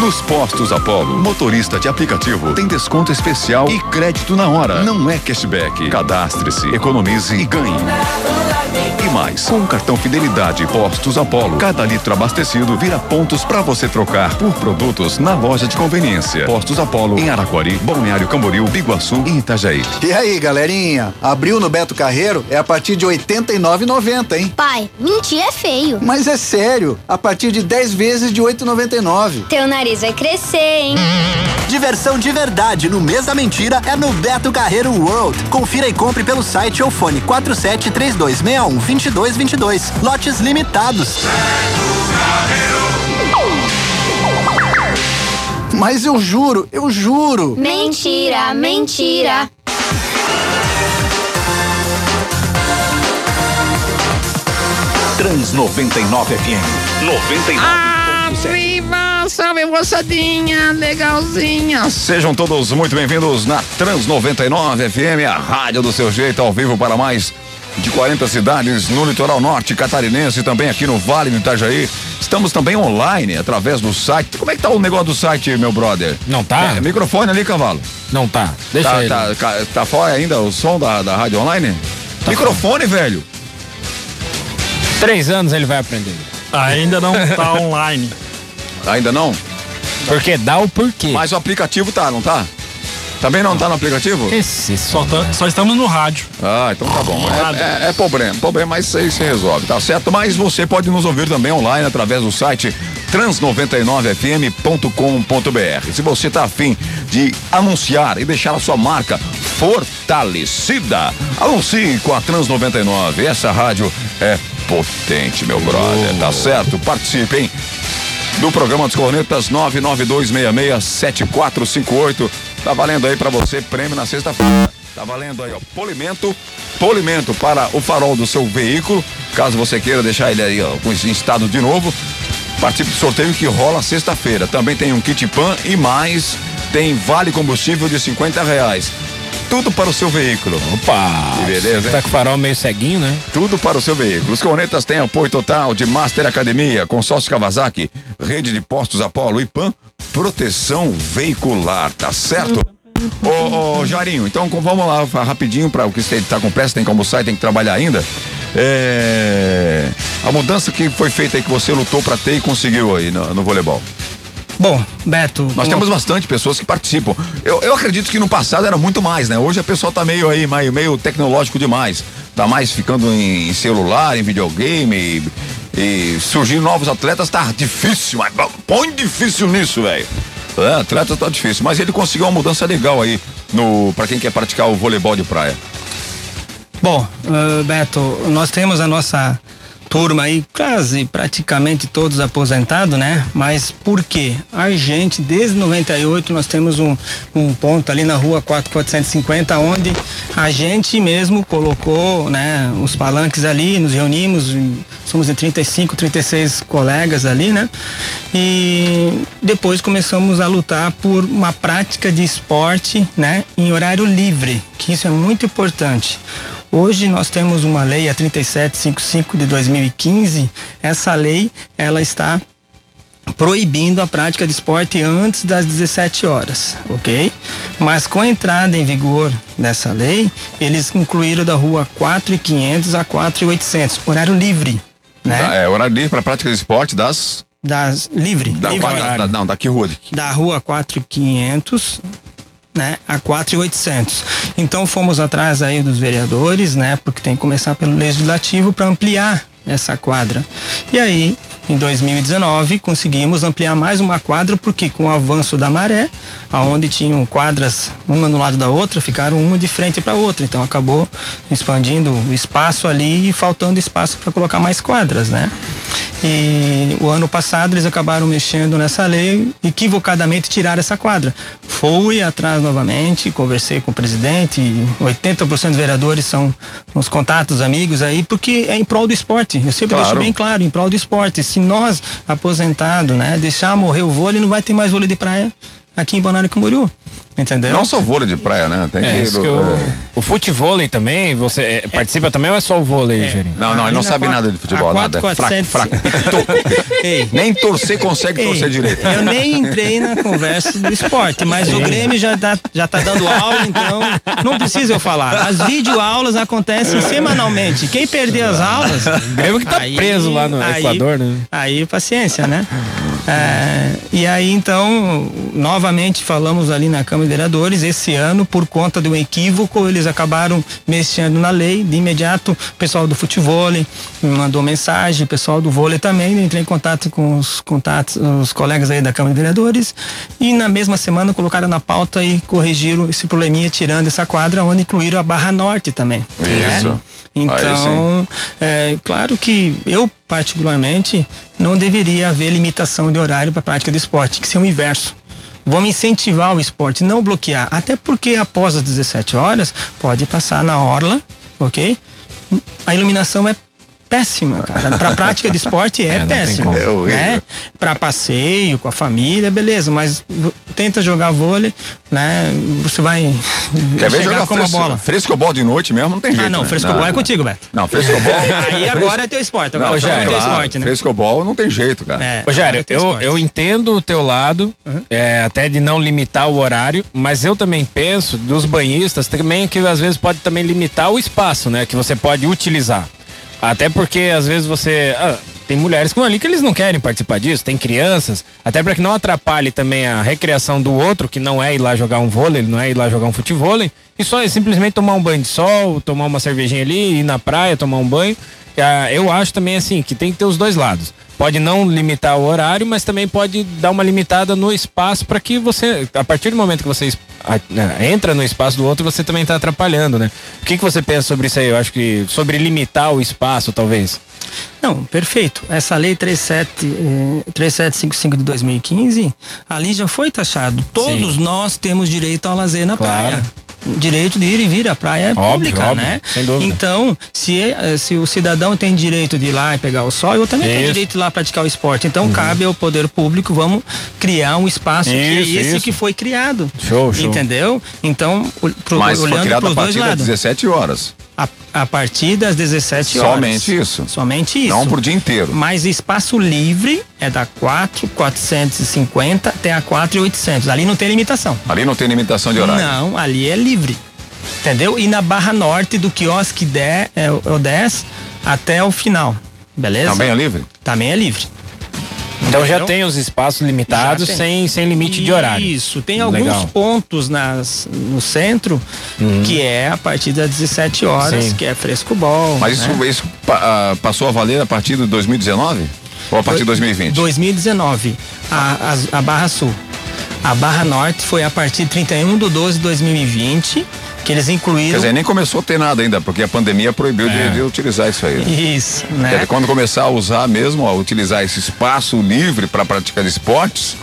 Nos postos Apollo, motorista de aplicativo tem desconto especial e crédito na hora. Não é cashback. Cadastre-se, economize e ganhe. E mais, com o cartão Fidelidade Postos Apollo, cada litro abastecido vira pontos para você trocar por produtos na loja de conveniência. Postos Apollo em Araquari, Balneário Camboriú, Biguaçu e Itajaí. E aí, galerinha? Abril no Beto Carreiro é a partir de R$ 89,90, hein? Pai, mentir é feio. Mas é sério, a partir de 10 vezes de R$ 8,99. Teu nariz vai crescer, hein? Diversão de verdade no mês da mentira é no Beto Carreiro World. Confira e compre pelo site ou fone 473261 2222. Lotes limitados. Mas eu juro, eu juro. Mentira, mentira. Trans 99 FM. 99.7. Arriba, salve moçadinha, legalzinha. Sejam todos muito bem-vindos na Trans 99 FM, a rádio do seu jeito, ao vivo para mais de 40 cidades no litoral norte catarinense e também aqui no Vale do Itajaí. Estamos também online através do site. Como é que tá o negócio do site, meu brother? Não tá? É, microfone ali, cavalo. Não tá. Deixa Tá, ele. tá, ca- tá fora ainda o som da, da rádio online? microfone, velho. Três anos ele vai aprender. Ainda não tá online. Ainda não? Porque dá o porquê. Mas o aplicativo tá, não tá? Também não tá no aplicativo? Esse Só, tá- só estamos no rádio. Ah, então tá bom. É, é- é problema, problema, mas isso aí se resolve, tá certo? Mas você pode nos ouvir também online através do site trans99fm.com.br. Se você tá afim de anunciar e deixar a sua marca fortalecida, anuncie com a Trans 99. Essa rádio é potente, meu brother, tá certo? Participe, hein? do programa dos Cornetas 992667458. Tá valendo aí pra você prêmio na sexta-feira. Tá valendo aí, ó, polimento, polimento para o farol do seu veículo, caso você queira deixar ele aí, ó, com esse estado de novo. Participe do sorteio que rola sexta-feira. Também tem um kit pan e mais tem vale combustível de 50 reais. Tudo para o seu veículo. Opa! Que beleza, hein? Tá com o farol meio ceguinho, né? Tudo para o seu veículo. Os cornetas têm apoio total de Master Academia, Consórcio Kawasaki, Rede de Postos Apollo e PAN, proteção veicular, tá certo? Ô, ô Jarinho, então com- vamos lá rapidinho para o que você tá com pressa, tem que almoçar e tem que trabalhar ainda. É, A mudança que foi feita aí que você lutou para ter e conseguiu aí no, no voleibol. Bom, Beto. Nós temos bastante pessoas que participam. Eu, eu acredito que no passado era muito mais, né? Hoje a pessoa tá meio aí, meio, meio tecnológico demais. Tá mais ficando em, celular, em videogame e, e surgindo novos atletas tá difícil, mas põe difícil nisso, velho. É, atleta tá difícil, mas ele conseguiu uma mudança legal aí no para quem quer praticar o voleibol de praia. Bom, eh, Beto, nós temos a nossa turma aí quase praticamente todos aposentados, né? Mas por quê? A gente, desde 98, nós temos um, um ponto ali na rua 4450, onde a gente mesmo colocou, né, os palanques ali, nos reunimos, em- somos de 35, 36 colegas ali, né? E depois começamos a lutar por uma prática de esporte, né, em horário livre, que isso é muito importante. Hoje nós temos uma lei, a 3755 de 2015. Essa lei, ela está proibindo a prática de esporte antes das 17 horas, ok? Mas com a entrada em vigor dessa lei, eles incluíram da rua 4.500 a 4.800, horário livre, né? É, horário livre para prática de esporte das. Das livre, Da, livre horário. da- não, daqui rua. da rua 4500 né, a 4,800. Então fomos atrás aí dos vereadores, né, porque tem que começar pelo legislativo para ampliar essa quadra. E aí, em 2019, conseguimos ampliar mais uma quadra, porque com o avanço da maré, aonde tinham quadras uma no lado da outra, ficaram uma de frente para outra. Então acabou expandindo o espaço ali e faltando espaço para colocar mais quadras, né? E o ano passado eles acabaram mexendo nessa lei, equivocadamente tiraram essa quadra. Fui atrás novamente, conversei com o presidente, e 80% dos vereadores são uns contatos, amigos aí, porque é em prol do esporte. Eu sempre Claro. deixo bem claro, em prol do esporte. Se nós, aposentado, né, deixar morrer o vôlei, não vai ter mais vôlei de praia. aqui em Balneário Camboriú. Entendeu? Não só vôlei de praia, né? Tem É, que. isso que eu- é. O futevôlei também, você é, participa também ou é só o vôlei, Gerinho? Não, não, ele não sabe quatro- nada de futebol, a nada. É fraco, 400. fraco. Ei, Nem torcer consegue Ei, torcer direito. Eu nem entrei na conversa do esporte, mas o Grêmio já, dá, já tá dando aula, então não precisa eu falar. As videoaulas acontecem semanalmente. Quem perder as aulas. O Grêmio que tá preso lá no Equador, né? Aí, paciência, né? É, e aí, então, novamente falamos ali na Câmara de Vereadores, esse ano, por conta de um equívoco, eles acabaram mexendo na lei. De imediato, o pessoal do futebol me mandou mensagem, o pessoal do vôlei também, entrei em contato com os contatos, os colegas aí da Câmara de Vereadores, e na mesma semana colocaram na pauta e corrigiram esse probleminha, tirando essa quadra, onde incluíram a Barra Norte também. né? Isso. Aí Então, é claro que eu, particularmente, não deveria haver limitação de horário para a prática de esporte, que ser o inverso. Vamos incentivar o esporte, não bloquear. Até porque após as 17 horas, pode passar na orla, ok? A iluminação é péssima, cara. Pra prática de esporte é, É, péssima. É né? Pra passeio, com a família, beleza, mas tenta jogar vôlei, né? Você vai Quer ver jogar com uma fresco, bola. frescobol de noite mesmo? Não tem jeito. Ah, não, né? frescobol é contigo, Beto. Não, frescobol. Aí agora é teu esporte. Agora Não, é já é teu claro, esporte, né? Frescobol não tem jeito, cara. É, agora é eu, eu entendo o teu lado, é, até de não limitar o horário, mas eu também penso dos banhistas também que às vezes pode também limitar o espaço, né? Que você pode utilizar. Até porque às vezes você. ah, tem mulheres vão ali que eles não querem participar disso, tem crianças, até para que não atrapalhe também a recreação do outro, que não é ir lá jogar um vôlei, não é ir lá jogar um futevôlei, e só é simplesmente tomar um banho de sol, tomar uma cervejinha ali, ir na praia, tomar um banho. Ah, Eu acho também assim que tem que ter os dois lados. Pode não limitar o horário, mas também pode dar uma limitada no espaço para que você, a partir do momento que você né, entra no espaço do outro, você também está atrapalhando, né? O que, que você pensa sobre isso aí? Eu acho que sobre limitar o espaço, talvez. Não, perfeito. Essa lei 37, eh, 3755 de 2015, ali já foi taxado. Todos nós temos direito ao lazer na Claro. praia. Direito de ir e vir, a praia é Óbvio, pública, óbvio, né? sem dúvida. Então, se, eh, se o cidadão tem direito de ir lá e pegar o sol, eu também tenho Isso. Uhum. direito de ir lá praticar o esporte. Então, cabe ao poder público, vamos criar um espaço que é Isso, esse isso. que foi criado. Show, show. Entendeu? Então, pro, Mas foi olhando criado para a os dois partir das lados. 17 horas. A, a partir das 17 horas. Somente isso. Somente isso. Não pro dia inteiro. Mas espaço livre é da 4, 450 até a 4,800. Ali não tem limitação. Ali não tem limitação de horário. Não, ali é livre. Entendeu? E na Barra Norte do quiosque 10, é, é o 10 até o final. Beleza? Também é livre? Também é livre. Então já tem os espaços limitados sem, sem limite de horário. Isso, tem alguns Legal. pontos nas, no centro que é a partir das 17 horas, Sim. que é frescobol. Mas isso, né? isso pa- ah, passou a valer a partir de 2019? Ou a partir de 2020? 2019, a, as- a Barra Sul. A Barra Norte foi a partir de 31 de 12 de 2020, que eles Quer incluíram. dizer, nem começou a ter nada ainda, porque a pandemia proibiu de, de utilizar isso aí. Isso, Quer né? dizer, quando começar a usar mesmo, a utilizar esse espaço livre para praticar esportes,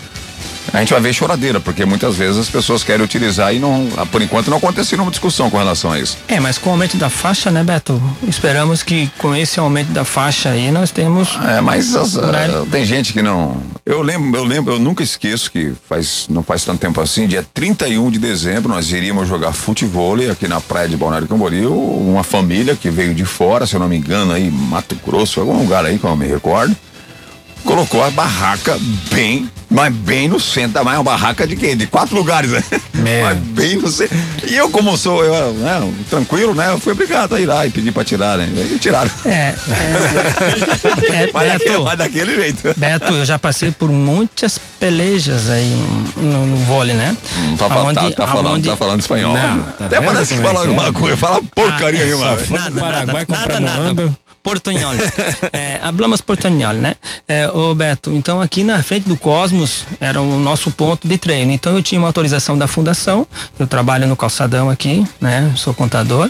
a gente vai ver choradeira, porque muitas vezes as pessoas querem utilizar e não, por enquanto não aconteceu nenhuma discussão com relação a isso. É, mas com o aumento da faixa, né, Beto? Esperamos que com esse aumento da faixa aí nós temos. É, mas as- ah, tem gente que não. Eu lembro, eu lembro, eu nunca esqueço que faz, não faz tanto tempo assim, dia 31 de dezembro, nós iríamos jogar futebol aqui na praia de Balneário Camboriú, uma família que veio de fora, se eu não me engano, aí, Mato Grosso, algum lugar aí que eu não me recordo. Colocou a barraca bem, mas bem no centro, mas uma barraca de quê? De quatro lugares, né? Mas bem no centro. E eu, como sou eu, né, tranquilo, né? Eu fui obrigado a ir lá e pedir pra tirar, né? E tiraram. É, é, é, Mas daquele, Beto, mas daquele jeito. Beto, eu já passei por muitas pelejas aí no, no vôlei, né? Hum, Tá, fal- tá, tá falando, aonde- tá falando espanhol. Não, tá Até parece que é fala é? alguma coisa, fala porcaria aí, mano. Pro Paraguai comprar moamba. Portunhol. é, hablamos portunhol, né? É, ô Beto, então aqui na frente do Cosmos era o nosso ponto de treino. Então eu tinha uma autorização da fundação, eu trabalho no calçadão aqui, né? Sou contador.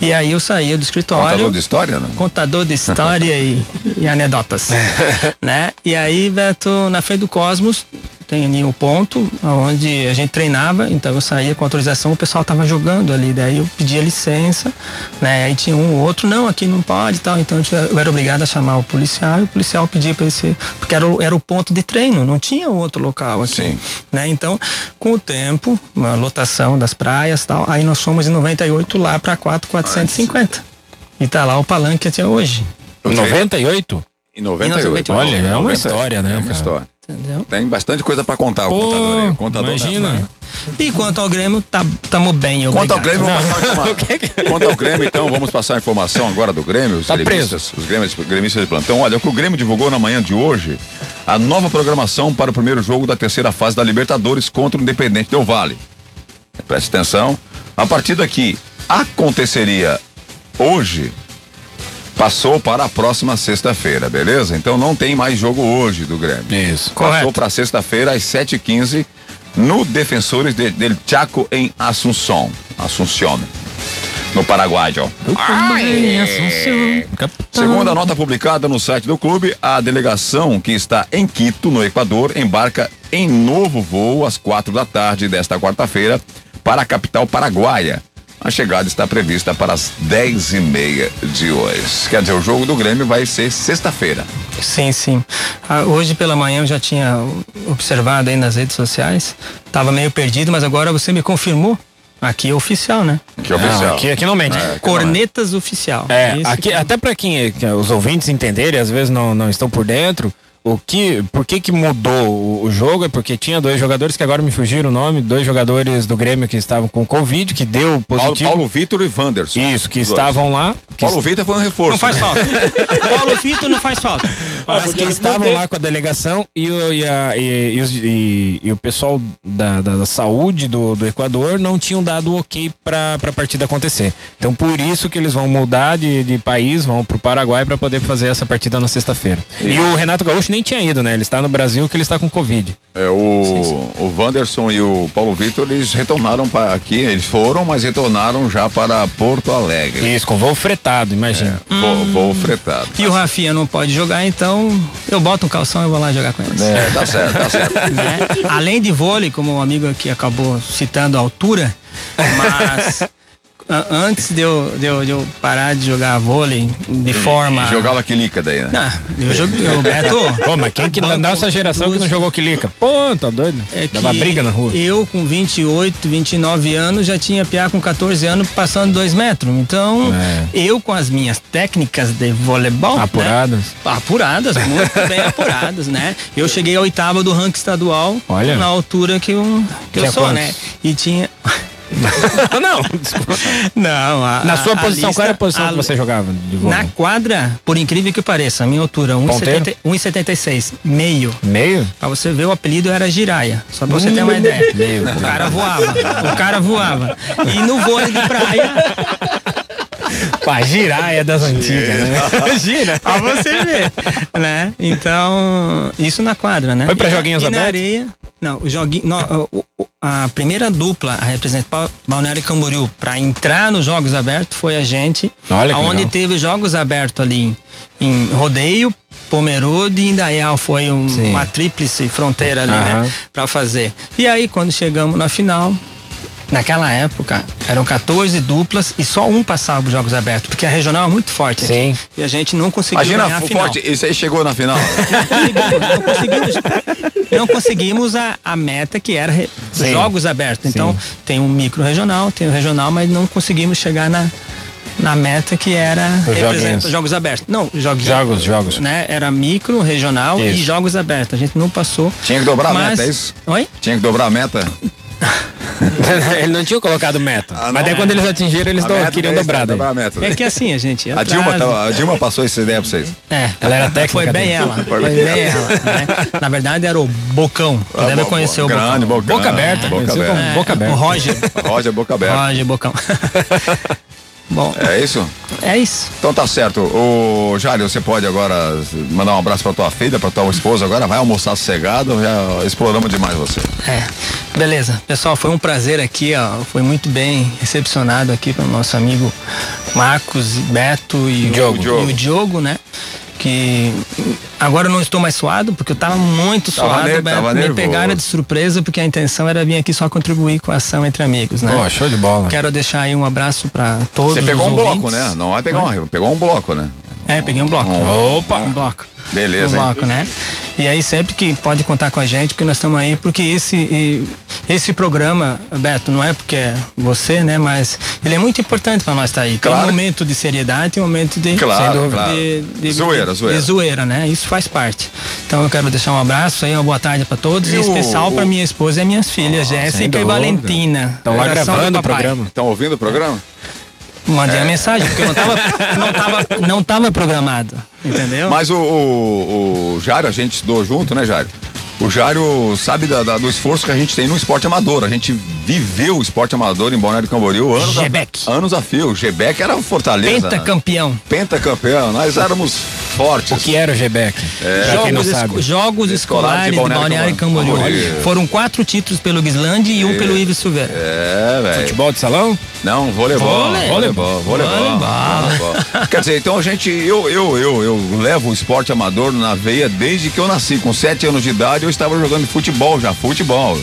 E aí eu saía do escritório. Contador de história, né? Contador de história e, e anedotas. né? E aí, Beto, na frente do Cosmos, tem ali o ponto onde a gente treinava, então eu saía com autorização, o pessoal tava jogando ali, daí eu pedia licença, né? Aí tinha um ou outro, não, aqui não pode e tal, então eu, era obrigado a chamar o policial e o policial pedia para ele ser, porque era, o- era o ponto de treino, não tinha outro local aqui, Sim. né? Então, com o tempo, a lotação das praias e tal, aí nós fomos em 98 lá para 4,450. E tá lá o palanque até hoje. 98? Em 98. Olha, é uma 90, história, né, É uma cara? história. Entendeu? Tem bastante coisa pra contar o Pô, contador aí. O contador imagina. E quanto ao Grêmio, tá, tamo bem, Quanto ao obrigado. Grêmio, vamos passar Quanto ao Grêmio, então, vamos passar a informação agora do Grêmio. Os Tá gremistas, os gremistas, gremistas de plantão. Olha, o que o Grêmio divulgou na manhã de hoje, a nova programação para o primeiro jogo da terceira fase da Libertadores contra o Independente Del Vale. Preste atenção. A partida que aconteceria hoje passou para a próxima sexta-feira, beleza? Então não tem mais jogo hoje do Grêmio. Isso. Passou Correto. para sexta-feira às 7h15 no Defensores de, del Chaco em Assunção. Assunción. No Paraguai, ó. Segundo a nota publicada no site do clube, a delegação que está em Quito, no Equador, embarca em novo voo às quatro da tarde desta quarta-feira para a capital paraguaia. A chegada está prevista para as dez e meia de hoje. Quer dizer, o jogo do Grêmio vai ser sexta-feira. Sim, sim. Ah, hoje pela manhã eu já tinha observado aí nas redes sociais. Tava meio perdido, mas agora você me confirmou. Aqui é oficial, né? Que é oficial. Não, aqui, aqui não mente. É, Cornetas oficial. É, Esse aqui, que- até para quem que os ouvintes entenderem, às vezes não, não estão por dentro, o que, por que que mudou o, o jogo é porque tinha dois jogadores que agora me fugiram o nome, dois jogadores do Grêmio que estavam com Covid, que deu Paulo, positivo. Paulo Vitor e Wanderson. Isso, que dois. estavam lá. Que Paulo Vitor foi um reforço. Não faz né? falta. Paulo Vitor não faz falta. Mas que estavam lá com a delegação e o, e a- e- e e- e o pessoal da, da- da saúde do, do Equador não tinham dado ok para a partida acontecer. Então por isso que eles vão mudar de, de país, vão pro Paraguai para poder fazer essa partida na sexta-feira. E o Renato Gaúcho nem tinha ido, né? Ele está no Brasil que ele está com Covid. É, o, o Wanderson e o Paulo Vitor, eles retornaram para aqui, eles foram, mas retornaram já para Porto Alegre. Isso, com voo fretado, imagina. Voo, voo fretado. E o Rafinha não pode jogar, então eu boto um calção e vou lá jogar com eles. É, tá certo, tá certo. né? Além de vôlei, como o amigo aqui acabou citando a altura, mas antes de eu, de, eu, de eu parar de jogar vôlei de forma. Jogava quilica daí, né? Ah, eu joguei, o Beto. Pô, mas quem que da nossa geração que não jogou quilica? Pô, tá doido? É que Dava briga na rua. Eu, com 28, 29 anos, já tinha piá com 14 anos passando 2 metros. Então, É. eu com as minhas técnicas de voleibol. né, Apuradas. apuradas, muito bem apuradas, né? Eu cheguei à oitava do ranking estadual Olha. na altura que eu, que eu Tinha sou, quantos? né? E tinha. não, desculpa. Não, a, Na sua a- a posição, lista- qual era a posição a- que você jogava? Na quadra, por incrível que pareça, a minha altura, Ponteiro? 1,70 1,76, meio. Meio? Pra você ver, o apelido era Giraia. Só pra você ter uma ideia. Meio. O cara voava. O cara voava. E no vôlei de praia, Pá, girar é das antigas, né? Gira. pra você ver. Né? Então, isso na quadra, né? Foi pra E joguinhos e na abertos? areia. Não, o joguinho. não, a primeira dupla a representar Balneário Camboriú pra entrar nos Jogos Abertos foi a gente. Olha onde legal. teve Jogos Abertos ali em, em Rodeio, Pomerode e Indaial. Foi um- uma tríplice fronteira ali, né? Pra fazer. E aí, quando chegamos na final, naquela época, eram 14 duplas e só um passava os Jogos Abertos, porque a regional é muito forte. aqui. Sim. E a gente não conseguiu Imagina, ganhar a final. forte, isso aí chegou na final. Não conseguimos, não conseguimos a, a meta que era re- jogos abertos. Então, Sim. tem um micro regional, tem o regional, mas não conseguimos chegar na, na meta que era representa- jogos abertos. Não, jogos, Jogos, jogos. Né? Era micro, regional e Isso. jogos abertos. A gente não passou. Tinha que dobrar a mas... meta, é isso? Oi? Tinha que dobrar a meta. Ele não tinha colocado meta. Ah, mas daí quando eles atingiram, eles A do- meta queriam é dobrar. dobrar a meta. É que assim, a gente. A Dilma, tava- a Dilma passou essa ideia pra vocês. É, Ela era técnica Foi bem ela. Foi bem ela. né? Na verdade, era o Bocão. Você Ah, deve bo- conhecer o grande, Bocão. Boca aberta, aberta. boca aberta. O Roger. Roger Boca Aberta. Roger Bocão. Bom, É isso? é isso. Então tá certo. O Jário, você pode agora mandar um abraço pra tua filha, pra tua esposa agora. Vai almoçar sossegado, já exploramos demais você. É, beleza. Pessoal, foi um prazer aqui, ó. Foi muito bem recepcionado aqui pelo nosso amigo Marcos, Beto e, Diogo. o, e o Diogo, né? Que agora eu não estou mais suado, porque eu estava muito Tava suado. Beto. tava me pegaram de surpresa, porque a intenção era vir aqui só contribuir com a ação entre amigos, né? Pô, show de bola. Quero deixar aí um abraço para todos Você pegou um bloco, ouvintes. né? Não vai pegar um, pegou um bloco, né? É, peguei um bloco. Opa! Um bloco. Beleza, um hein? bloco, né? E aí sempre que pode contar com a gente, porque nós estamos aí, porque esse e- esse programa, Beto, não é porque é você, né? Mas ele é muito importante para nós estar aí. Tem Claro. um momento de seriedade e um momento de, Claro, dúvida, claro. de, de- Zoeira, zoeira. de zoeira, né? Isso faz parte. Então eu quero deixar um abraço aí, uma boa tarde para todos, E o- especial o- para minha esposa e minhas filhas, Jéssica e. Valentina. Estão lá gravando o programa. Estão ouvindo o programa? Mandei É. a mensagem, porque não tava, não tava, não tava programado. Entendeu? Mas o, o, o Jário, a gente estudou junto, né, Jário? O Jário sabe da- da- do esforço que a gente tem no esporte amador. A gente viveu o esporte amador em Balneário Camboriú anos, a, Gebec. anos a fio. O Gebec era o Fortaleza. Pentacampeão. Pentacampeão. Nós éramos fortes. O que era o G-Back? É. Jogos, esco- jogos Escolar de escolares de Balneário Balneário Camboriú. Camboriú. Foram quatro títulos pelo Guislande e um pelo Ives Silveira. É, velho. Futebol de salão? Não, voleibol. Voleibol. Voleibol. Voleibol. voleibol. Quer dizer, então a gente, eu, eu, eu, eu levo o esporte amador na veia desde que eu nasci. Com sete anos de idade eu estava jogando futebol já, futebol.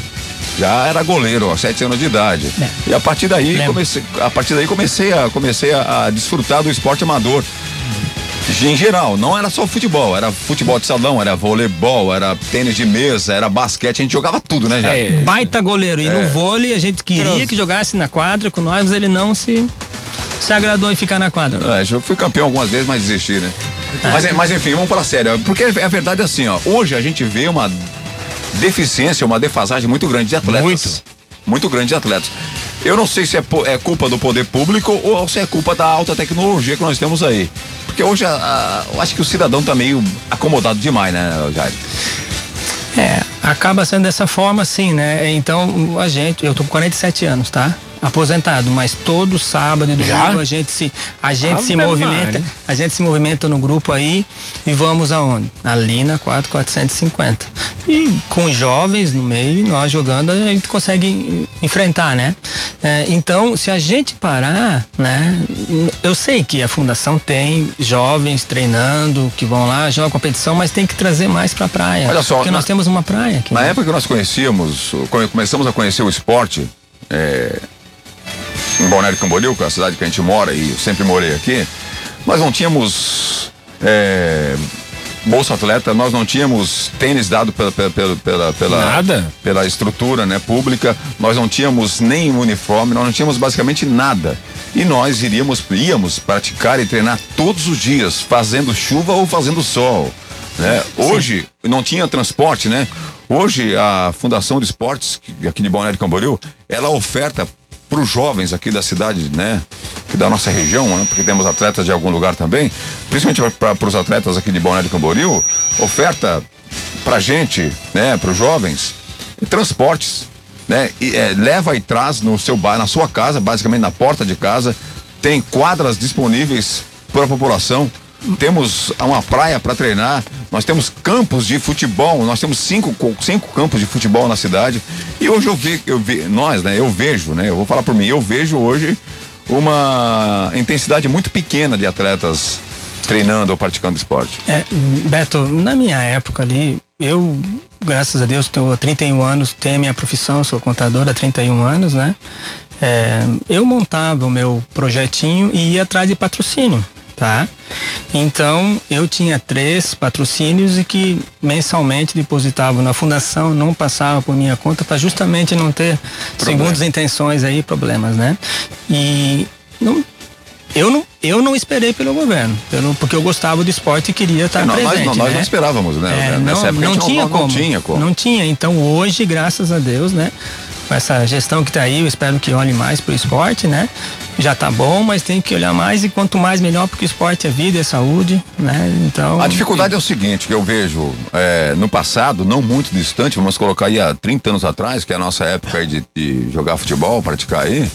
Já era goleiro, aos sete anos de idade. É. E a partir daí Lembro. comecei, a partir daí comecei a, comecei a, a desfrutar do esporte amador. Em geral, não era só futebol, era futebol de salão, era voleibol, era tênis de mesa, era basquete, a gente jogava tudo, né, já? É. Baita goleiro. E É. no vôlei a gente queria que jogasse na quadra com nós, mas ele não se, se agradou em ficar na quadra. É, eu fui campeão algumas vezes, mas desisti, né? Mas, mas enfim, vamos falar sério. Porque a verdade é assim, ó. Hoje a gente vê uma deficiência, uma defasagem muito grande de atletas. Muito. Muito grande de atletas. Eu não sei se é, é culpa do poder público ou se é culpa da alta tecnologia que nós temos aí. Porque hoje a- a- eu acho que o cidadão tá meio acomodado demais, né, Jair? É, acaba sendo dessa forma, sim, né? Então, a gente, eu tô com 47 anos, tá? Aposentado, mas todo sábado e domingo a gente se a gente Ave se movimenta, a gente se movimenta no grupo aí e vamos aonde? Ali na 4450. E com jovens no meio, nós jogando, a gente consegue enfrentar, né? É, então, se a gente parar, né? Eu sei que a fundação tem jovens treinando, que vão lá, jogam competição, mas tem que trazer mais pra praia. Olha só, porque na- nós temos uma praia aqui. Na né? época que nós conhecíamos, come- começamos a conhecer o esporte, é, em Balneário Camboriú, que é a cidade que a gente mora e eu sempre morei aqui, nós não tínhamos é, Bolsa Atleta, nós não tínhamos tênis dado pela, pela, pela, pela, Nada? pela estrutura né, pública, nós não tínhamos nem uniforme, nós não tínhamos basicamente nada. E nós iríamos, íamos praticar e treinar todos os dias, fazendo chuva ou fazendo sol. Né? Hoje não tinha transporte, né? Hoje a Fundação de Esportes, aqui de Balneário Camboriú, ela oferta para os jovens aqui da cidade, né? Da nossa região, né? Porque temos atletas de algum lugar também, principalmente para os atletas aqui de Balneário Camboriú, oferta pra gente, né? Para os jovens, transportes, né? E, é, leva e traz no seu bar, na sua casa, basicamente na porta de casa, tem quadras disponíveis para a população. Temos uma praia para treinar, nós temos campos de futebol, nós temos cinco, co- cinco campos de futebol na cidade. E hoje eu vi, eu vi, nós, né, eu vejo, né, eu vou falar por mim, eu vejo hoje uma intensidade muito pequena de atletas treinando ou praticando esporte. É, Beto, na minha época ali, eu, graças a Deus, há 31 anos, tenho a minha profissão, sou contador há 31 anos, né? É, eu montava o meu projetinho e ia atrás de patrocínio, tá? Então, eu tinha três patrocínios e que mensalmente depositavam na fundação, não passava por minha conta para justamente não ter, segundo as intenções aí, problemas, né? E não, eu não, eu não esperei pelo governo, pelo, porque eu gostava do esporte e queria estar É, nós- nós- presente. nós não né? esperávamos, né? É, Nessa não, época não não- tinha não- não como. tinha como. Não tinha. Então hoje, graças a Deus, né? Com essa gestão que está aí, eu espero que olhe mais pro esporte, né? Já tá bom, mas tem que olhar mais e quanto mais melhor, porque o esporte é vida, é saúde, né? Então. A dificuldade é o seguinte, que eu vejo é, no passado, não muito distante, vamos colocar aí há 30 anos atrás, que é a nossa época de, de jogar futebol, praticar aí.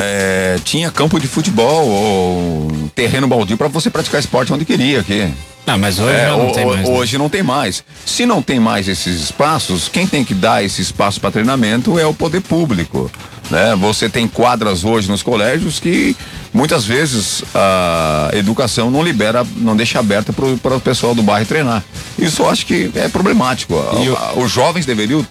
É, tinha campo de futebol ou terreno baldio para você praticar esporte onde queria aqui. Ah, mas hoje É, não ho- tem mais. né? Hoje não tem mais. Se não tem mais esses espaços, quem tem que dar esse espaço para treinamento é o poder público. Né? Você tem quadras hoje nos colégios que muitas vezes a educação não libera, não deixa aberta para o pessoal do bairro treinar. Isso eu acho que é problemático. O- A- Os jovens deveriam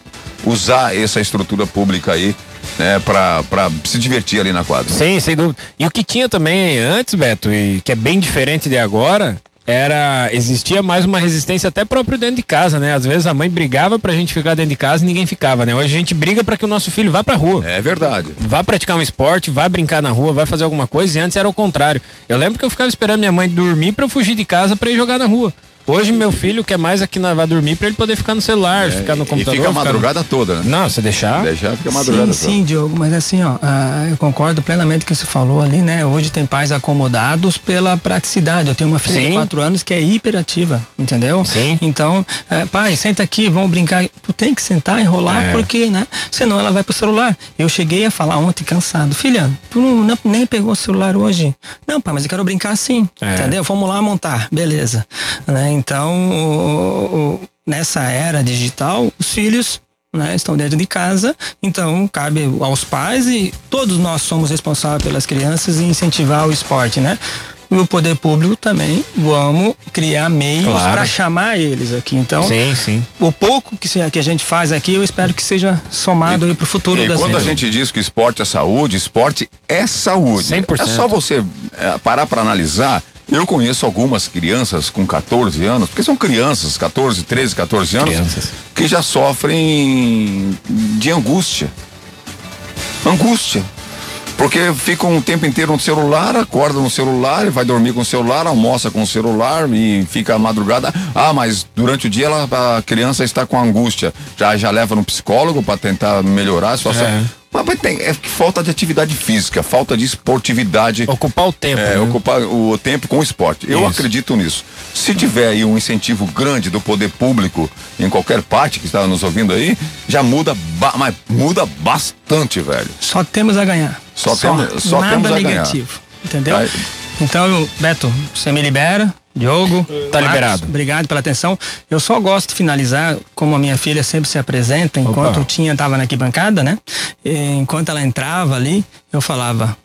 usar essa estrutura pública aí, né, para se divertir ali na quadra. Sim, sem dúvida. E o que tinha também antes, Beto, e que é bem diferente de agora, era existia mais uma resistência até próprio dentro de casa, né? Às vezes a mãe brigava pra gente ficar dentro de casa e ninguém ficava, né? Hoje a gente briga pra que o nosso filho vá pra rua. É verdade. Vá praticar um esporte, vá brincar na rua, vai fazer alguma coisa e antes era o contrário. Eu lembro que eu ficava esperando minha mãe dormir pra eu fugir de casa pra ir jogar na rua. Hoje meu filho quer mais aqui na vai dormir pra ele poder ficar no celular, ficar no É, E computador. fica a ficar madrugada toda, né? Não, você deixar. Deixar fica a madrugada Sim, toda. sim, Diogo, mas assim, ó, ah, eu concordo plenamente com o que você falou ali, né? Hoje tem pais acomodados pela praticidade. Eu tenho uma filha Sim. de 4 anos que é hiperativa, entendeu? Sim. Então, eh, pai, senta aqui, vamos brincar. Tu tem que sentar, enrolar, É. porque, né? Senão ela vai pro celular. Eu cheguei a falar ontem cansado, filha, tu não, não- nem pegou o celular hoje. Não, pai, mas eu quero brincar sim, É. entendeu? Vamos lá montar, beleza. Né? Então, o- o- nessa era digital, os filhos né, estão dentro de casa, então cabe aos pais e todos nós somos responsáveis pelas crianças e incentivar o esporte, né? E o poder público também, vamos criar meios Claro. para chamar eles aqui. Então, Sim, sim. o pouco que, se- que a gente faz aqui, eu espero que seja somado aí pro futuro E das quando a gente diz que esporte é saúde, esporte é saúde. 100%. É só você é, parar para analisar. Eu conheço algumas crianças com 14 anos, porque são crianças, 14, 13, 14 anos, Crianças. que já sofrem de angústia. Angústia. Porque ficam o tempo inteiro no celular, acorda no celular, vai dormir com o celular, almoça com o celular e fica a madrugada. Ah, mas durante o dia ela, a criança está com angústia. Já, já leva no psicólogo para tentar melhorar a situação. É. Mas, tem, é falta de atividade física, falta de esportividade. Ocupar o tempo. É, né? ocupar o tempo com o esporte. Eu Isso. acredito nisso. Se tiver aí um incentivo grande do poder público em qualquer parte que está nos ouvindo aí, já muda, mas muda bastante, velho. Só temos a ganhar. Só temos- só nada temos a ganhar. negativo. Entendeu? Aí- Então, Beto, você me libera. Diogo, Tá Marcos, liberado. Obrigado pela atenção. Eu só gosto de finalizar, como a minha filha sempre se apresenta, enquanto Opa. eu tinha estava na arquibancada, né? E, enquanto ela entrava ali, eu falava.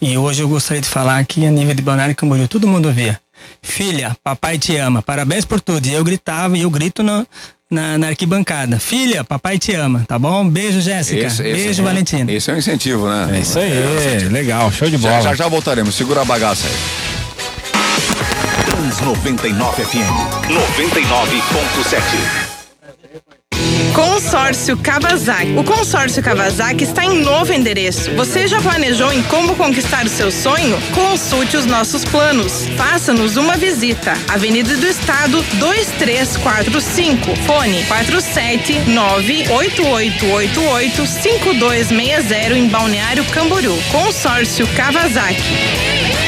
E hoje eu gostaria de falar aqui a nível de Balneário Camboriú, todo mundo via. Filha, papai te ama, parabéns por tudo. E eu gritava e eu grito na, na, na arquibancada. Filha, papai te ama, tá bom? Beijo, Jéssica. Esse- esse- Beijo, Valentina. Esse é um incentivo, né? É isso aí, legal, show de Já, bola. já já voltaremos. Segura a bagaça aí. Trans 99 FM 99.7. Consórcio Kawasaki. O consórcio Kawasaki está em novo endereço. Você já planejou em como conquistar o seu sonho? Consulte os nossos planos. Faça-nos uma visita. Avenida do Estado 2345. Fone 47988885260 em Balneário Camboriú. Consórcio Kawasaki.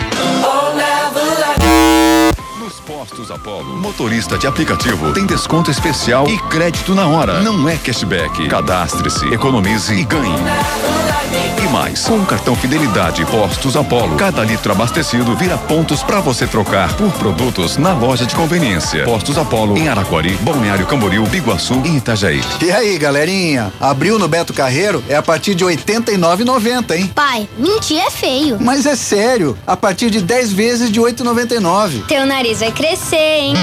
Nos postos Apollo, motorista de aplicativo tem desconto especial e crédito na hora. Não é cashback. Cadastre-se, economize e ganhe. E mais, com o cartão Fidelidade Postos Apollo, cada litro abastecido vira pontos para você trocar por produtos na loja de conveniência. Postos Apollo em Araquari, Balneário Camboriú, Biguaçu e Itajaí. E aí, galerinha? Abril no Beto Carreiro é a partir de R$ 89,90, hein? Pai, mentir é feio. Mas é sério, a partir de 10 vezes de R$ 8,99. Teu nariz vai crescer, hein?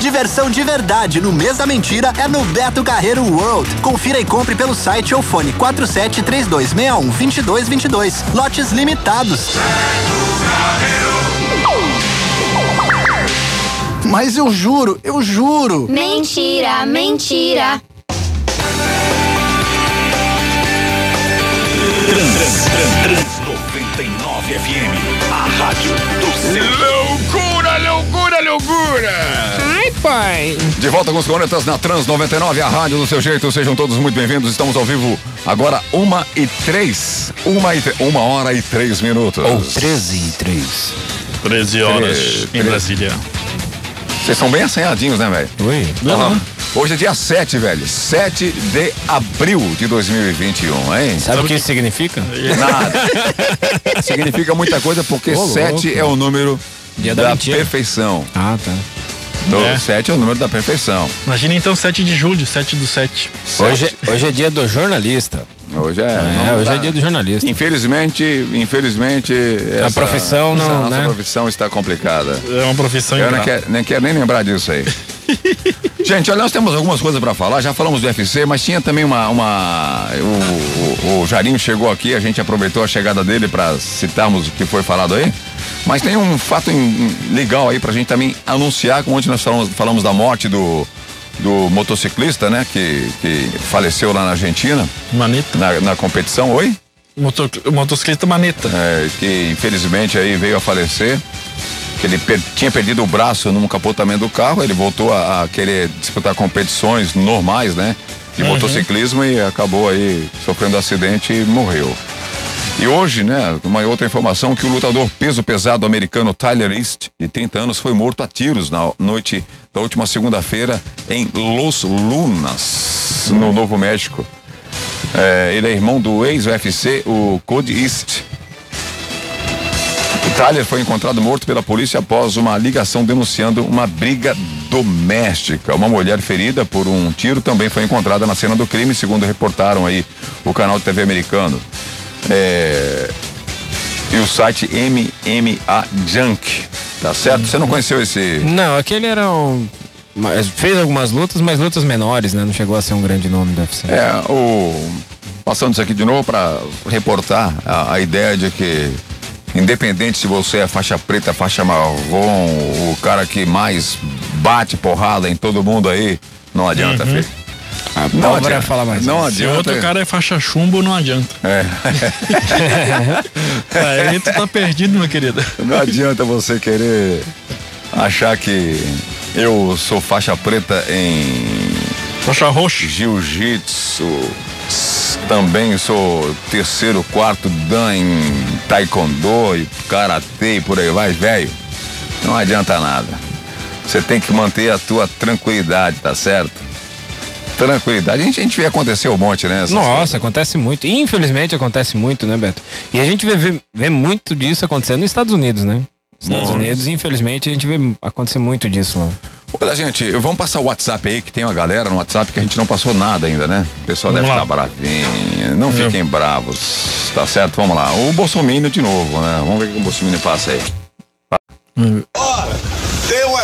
Diversão de verdade no mês da mentira é no Beto Carreiro World. Confira e compre pelo site ou fone 4732612222. Lotes limitados. Mas eu juro, eu juro. Mentira, mentira. Trans, trans, trans 99 FM, a rádio do seu. Loucura, loucura, loucura! Ai, pai. De volta com os cornetas na Trans 99, a rádio do seu jeito. Sejam todos muito bem-vindos. Estamos ao vivo agora, uma e três. Uma, e tre- uma hora e três minutos. Ou 13 e 3. 13 horas Três, em três. Brasília. Vocês são bem assanhadinhos, né, velho? Oi. Aham. Hoje é dia 7, velho. 7 de abril de 2021, hein? Sabe o que isso significa? Nada. Significa muita coisa porque Ô, 7 louco. é o número Dia da da perfeição. Ah, tá. Do É. 7 é o número da perfeição. Imagina então 7 de julho, 7 do 7. Hoje, hoje é dia do jornalista. Hoje é. É, hoje é dia do jornalista. Infelizmente, infelizmente. A profissão não, essa, né? Nossa profissão está complicada. É uma profissão Eu não quero, nem quero nem lembrar disso aí. Gente, olha, nós temos algumas coisas para falar. Já falamos do UFC, mas tinha também uma. uma o, o, o Jarinho chegou aqui, a gente aproveitou a chegada dele para citarmos o que foi falado aí. Mas tem um fato legal aí pra gente também anunciar, como ontem nós falamos, falamos da morte do, do motociclista, né? Que, que faleceu lá na Argentina, Maneta. na, na competição. Oi? Motor, motocicleta Maneta. É, que infelizmente aí veio a falecer. Que ele per- tinha perdido o braço num capotamento do carro, ele voltou a, a querer disputar competições normais, né? De motociclismo e acabou aí sofrendo acidente e morreu. E hoje, né, uma outra informação que o lutador peso pesado americano Tyler East, de 30 anos, foi morto a tiros na noite da última segunda-feira em Los Lunas, no Novo México. É, ele é irmão do ex-UFC, o Cody East. O Tyler foi encontrado morto pela polícia após uma ligação denunciando uma briga doméstica. Uma mulher ferida por um tiro também foi encontrada na cena do crime, segundo reportaram aí o canal de TV americano. É, E o site MMA Junk. Tá certo? Você não conheceu esse. Não, aquele era um. mas Fez algumas lutas, mas lutas menores, né? Não chegou a ser um grande nome do UFC. É, o. Passando isso aqui de novo para reportar a, a ideia de que, independente se você é faixa preta, faixa marrom, o cara que mais bate porrada em todo mundo aí, não adianta, filho. Não Pólvora falar mais. Não Se adianta. outro cara é faixa chumbo, não adianta. É, Aí tu tá perdido, meu querido. não adianta você querer achar que eu sou faixa preta em Faixa roxa. jiu-jitsu, também sou terceiro, quarto dan em taekwondo e karatê e por aí vai, velho. Não adianta nada. Você tem que manter a tua tranquilidade, tá certo? Tranquilidade. A gente, a gente vê acontecer um monte, né? Nossa, coisas. acontece muito. Infelizmente acontece muito, né, Beto? E a gente vê, vê, vê muito disso acontecendo nos Estados Unidos, né? Estados Unidos, infelizmente, a gente vê acontecer muito disso lá. Olha, gente, vamos passar o WhatsApp aí, que tem uma galera no WhatsApp que a gente não passou nada ainda, né? O pessoal Vamos deve lá. estar bravinho. Não fiquem bravos, tá certo? Vamos lá. O Bolsonaro de novo, né? Vamos ver o que o Bolsonaro passa aí. Um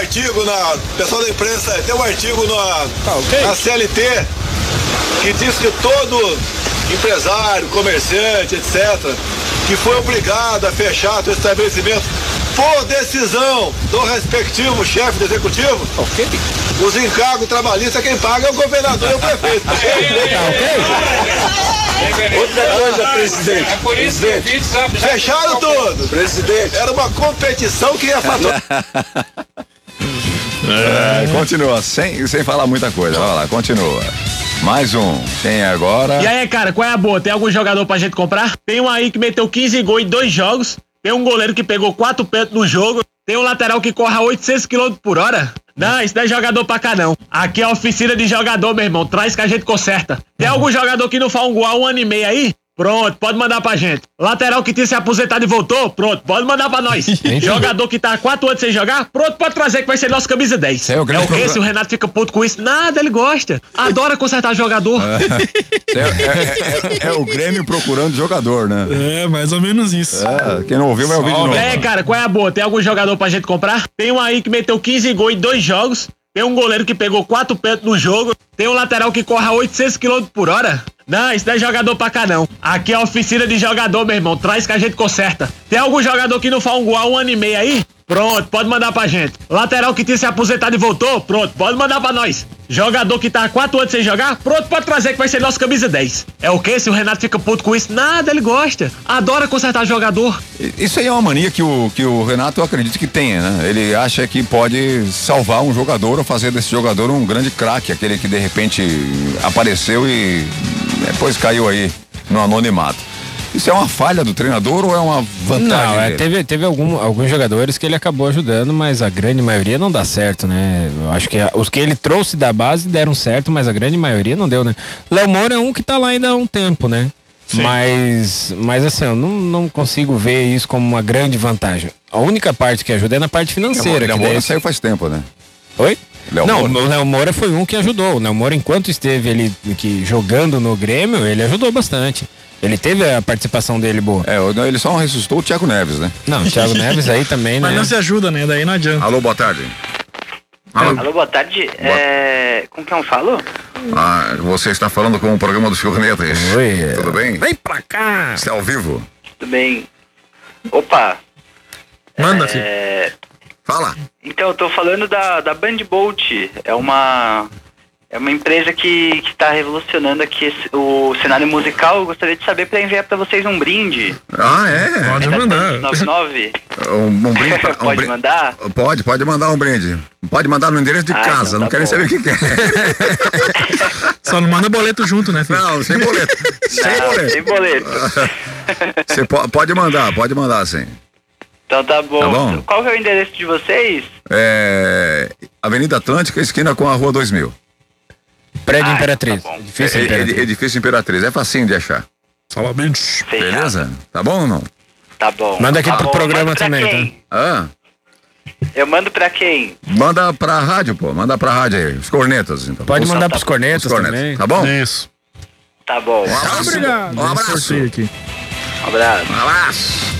artigo na. Pessoal da imprensa, tem um artigo na, na CLT que diz que todo empresário, comerciante, etc., que foi obrigado a fechar seu estabelecimento por decisão do respectivo chefe do executivo, os encargos trabalhistas quem paga é o governador e o prefeito. Outra coisa, presidente. É por isso que Fecharam tudo. Presidente. Era uma competição que ia faturar. É, continua, sem, sem falar muita coisa. Vai lá, continua. Mais um. Quem é agora? E aí, cara, qual é a boa? Tem algum jogador pra gente comprar? Tem um aí que meteu 15 gols em dois jogos. Tem um goleiro que pegou quatro pênaltis no jogo. Tem um lateral que corre a 800 km por hora. Não, isso não é jogador pra cá, não. Aqui é a oficina de jogador, meu irmão. Traz que a gente conserta. Tem algum jogador que não faz um gol há um ano e meio aí? Pronto, pode mandar pra gente. Lateral que tinha se aposentado e voltou? Pronto, pode mandar pra nós. Jogador que tá há quatro anos sem jogar? Pronto, pode trazer que vai ser nosso camisa 10. é o é grande o quê? problema. Se o Renato fica puto com isso? Nada, ele gosta. Adora consertar jogador. É, é- é- é o Grêmio procurando jogador, né? É, mais ou menos isso. É, quem não ouviu vai ouvir de novo. E aí, cara, qual é a boa? Tem algum jogador pra gente comprar? Tem um aí que meteu 15 gols em dois jogos. Tem um goleiro que pegou quatro pênaltis no jogo. Tem um lateral que corre a 800 km por hora. Não, isso não é jogador pra cá, não. Aqui é oficina de jogador, meu irmão. Traz que a gente conserta. Tem algum jogador que não faz um gol há um ano e meio aí? Pronto, pode mandar pra gente. Lateral que tinha se aposentado e voltou? Pronto, pode mandar pra nós. Jogador que tá há quatro anos sem jogar? Pronto, pode trazer que vai ser nosso camisa 10. É o quê? Se o Renato fica puto com isso? Nada, ele gosta. Adora consertar jogador. Isso aí é uma mania que o, que o Renato eu acredito que tenha, né? Ele acha que pode salvar um jogador ou fazer desse jogador um grande craque, aquele que de repente apareceu e depois caiu aí no anonimato. Isso é uma falha do treinador ou é uma vantagem? Não, é, teve, teve algum, alguns jogadores que ele acabou ajudando, mas a grande maioria não dá certo, né? Eu acho que a- os que ele trouxe da base deram certo, mas a grande maioria não deu, né? Léo Moura é um que tá lá ainda há um tempo, né? Mas, mas assim, eu não, não consigo ver isso como uma grande vantagem. A única parte que ajuda é na parte financeira. Léo Moura daí- saiu faz tempo, né? Oi? Léo não, Moura. o Léo Moura foi um que ajudou. O Léo Moura, enquanto esteve ele que, jogando no Grêmio, ele ajudou bastante. Ele teve a participação dele boa. É, ele só ressuscitou o Thiago Neves, né? Não, o Thiago Neves aí também, né? Mas não se ajuda, né? Daí não adianta. Alô, boa tarde. Alô, boa tarde. É... Com quem eu falo? Ah, você está falando com o programa dos Cornetas. Oi. Tudo bem? Vem pra cá. Está ao vivo? Tudo bem? Opa. Manda, é... Fala. Então, eu tô falando da, da Band Bolt. É uma... É uma empresa que está revolucionando aqui esse- o cenário musical. Eu gostaria de saber para enviar para vocês um brinde. Ah, é? Pode mandar. 99. Um, um brinde. pra- um Pode brin- mandar? Pode, pode mandar um brinde. Pode mandar no endereço de Ah, casa, então não tá querem bom. saber o que que é. Só não manda boleto junto, né, filho? Não, sem boleto. Sem Não, boleto. sem boleto. Você po- pode mandar, pode mandar sim. Então tá bom. Tá bom. Qual que é o endereço de vocês? É, Avenida Atlântica, esquina com a Rua 2000. Prédio Ah, Imperatriz. tá bom. Difícil É- é- Imperatriz. é- Edifício Imperatriz, é facinho de achar. Salamente. Fechado. Beleza? Tá bom ou não? Tá bom. Manda aqui Tá pro bom. programa também, quem? Ah, Eu mando pra quem? manda pra rádio, pô. Manda pra rádio aí. Os cornetas, então. Pode mandar tá pros os cornetas, cornetas, também. Tá bom? Isso. Tá bom. Um abraço. Um abraço. Um abraço. Um abraço.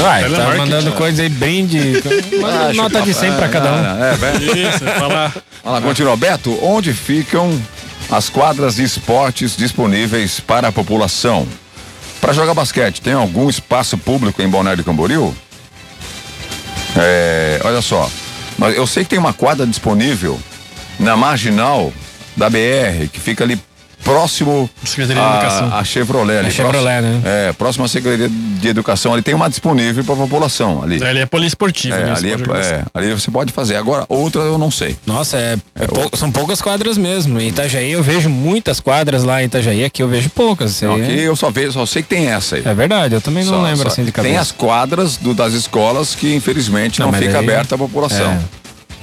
Vai, tá mandando coisa aí, brinde. Manda nota de 100 pra cada um. É, velho. Isso, falar. Lá, continua. Beto, onde ficam as quadras de esportes disponíveis para a população? Para jogar basquete, tem algum espaço público em Balneário Camboriú? É, olha só, mas eu sei que tem uma quadra disponível na marginal da BR, que fica ali próximo Secretaria de Educação. a, a Chevrolet. Ali, A Chevrolet, próximo, né? É, próximo à Secretaria de Educação. Ali tem uma disponível para a população ali. Ali é poliesportivo, É, né? ali, Você é, é, ali você pode fazer. Agora, outra eu não sei. Nossa, é, é pou- são poucas quadras mesmo. Em Itajaí eu vejo muitas quadras lá em Itajaí, aqui eu vejo poucas. Isso Não, aí aqui é- eu só vejo, só sei que tem essa aí. É verdade, eu também não Só- lembro só- assim de cabeça. Tem as quadras do- das escolas que infelizmente Não, não, fica aí- aberta à população.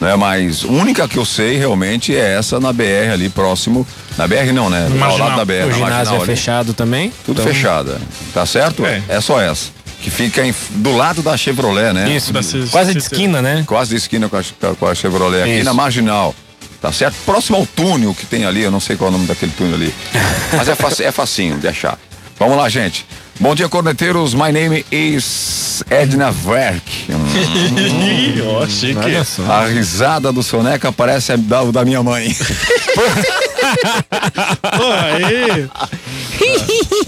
É. Né, mas a única que eu sei realmente é essa na BR ali próximo. Na BR não, né? Ao marginal. lado da BR. O ginásio marginal é ali. fechado também. Tudo então- fechado. Tá certo? É. É. só essa. Que fica em- do lado da Chevrolet, né? Isso, Cis- quase de esquina, né? Quase de esquina com a, com a Chevrolet aqui Isso. na marginal. Tá certo? Próximo ao túnel que tem ali, eu não sei qual é o nome daquele túnel ali. Mas é, faci- é facinho de achar. Vamos lá, gente. Bom dia, corneteiros. My name is Edna Verk. Hum, chique. A risada do Soneca parece a da, da minha mãe. Pô, aí.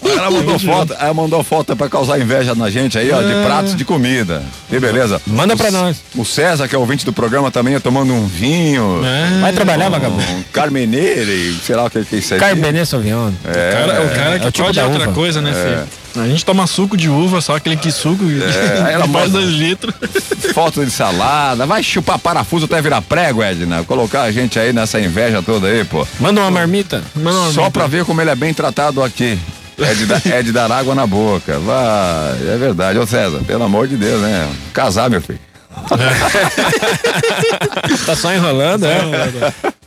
Ela mandou foto, ela mandou foto pra causar inveja na gente aí, ó, de pratos de comida. Que beleza. Manda pra nós. O César, que é ouvinte do programa, também é tomando um vinho. Vai trabalhar, vagabundo. Um Carmeneire, sei lá o que, que é isso aí. Carbenet Sauvignon. É, Cara, o cara que é o tipo pode outra uva. coisa, né, filho? A gente toma suco de uva, só aquele que suco É, ela que bota- dois litros. Foto de salada, vai chupar parafuso até virar prego, Edna. Colocar a gente aí nessa inveja toda aí, pô. Manda uma marmita. Manda uma Só marmita. pra ver como ele é bem tratado aqui. É de, dar- é de dar água na boca. Vai, é verdade. Ô César, pelo amor de Deus, né? Casar, meu filho. Tá só enrolando, é?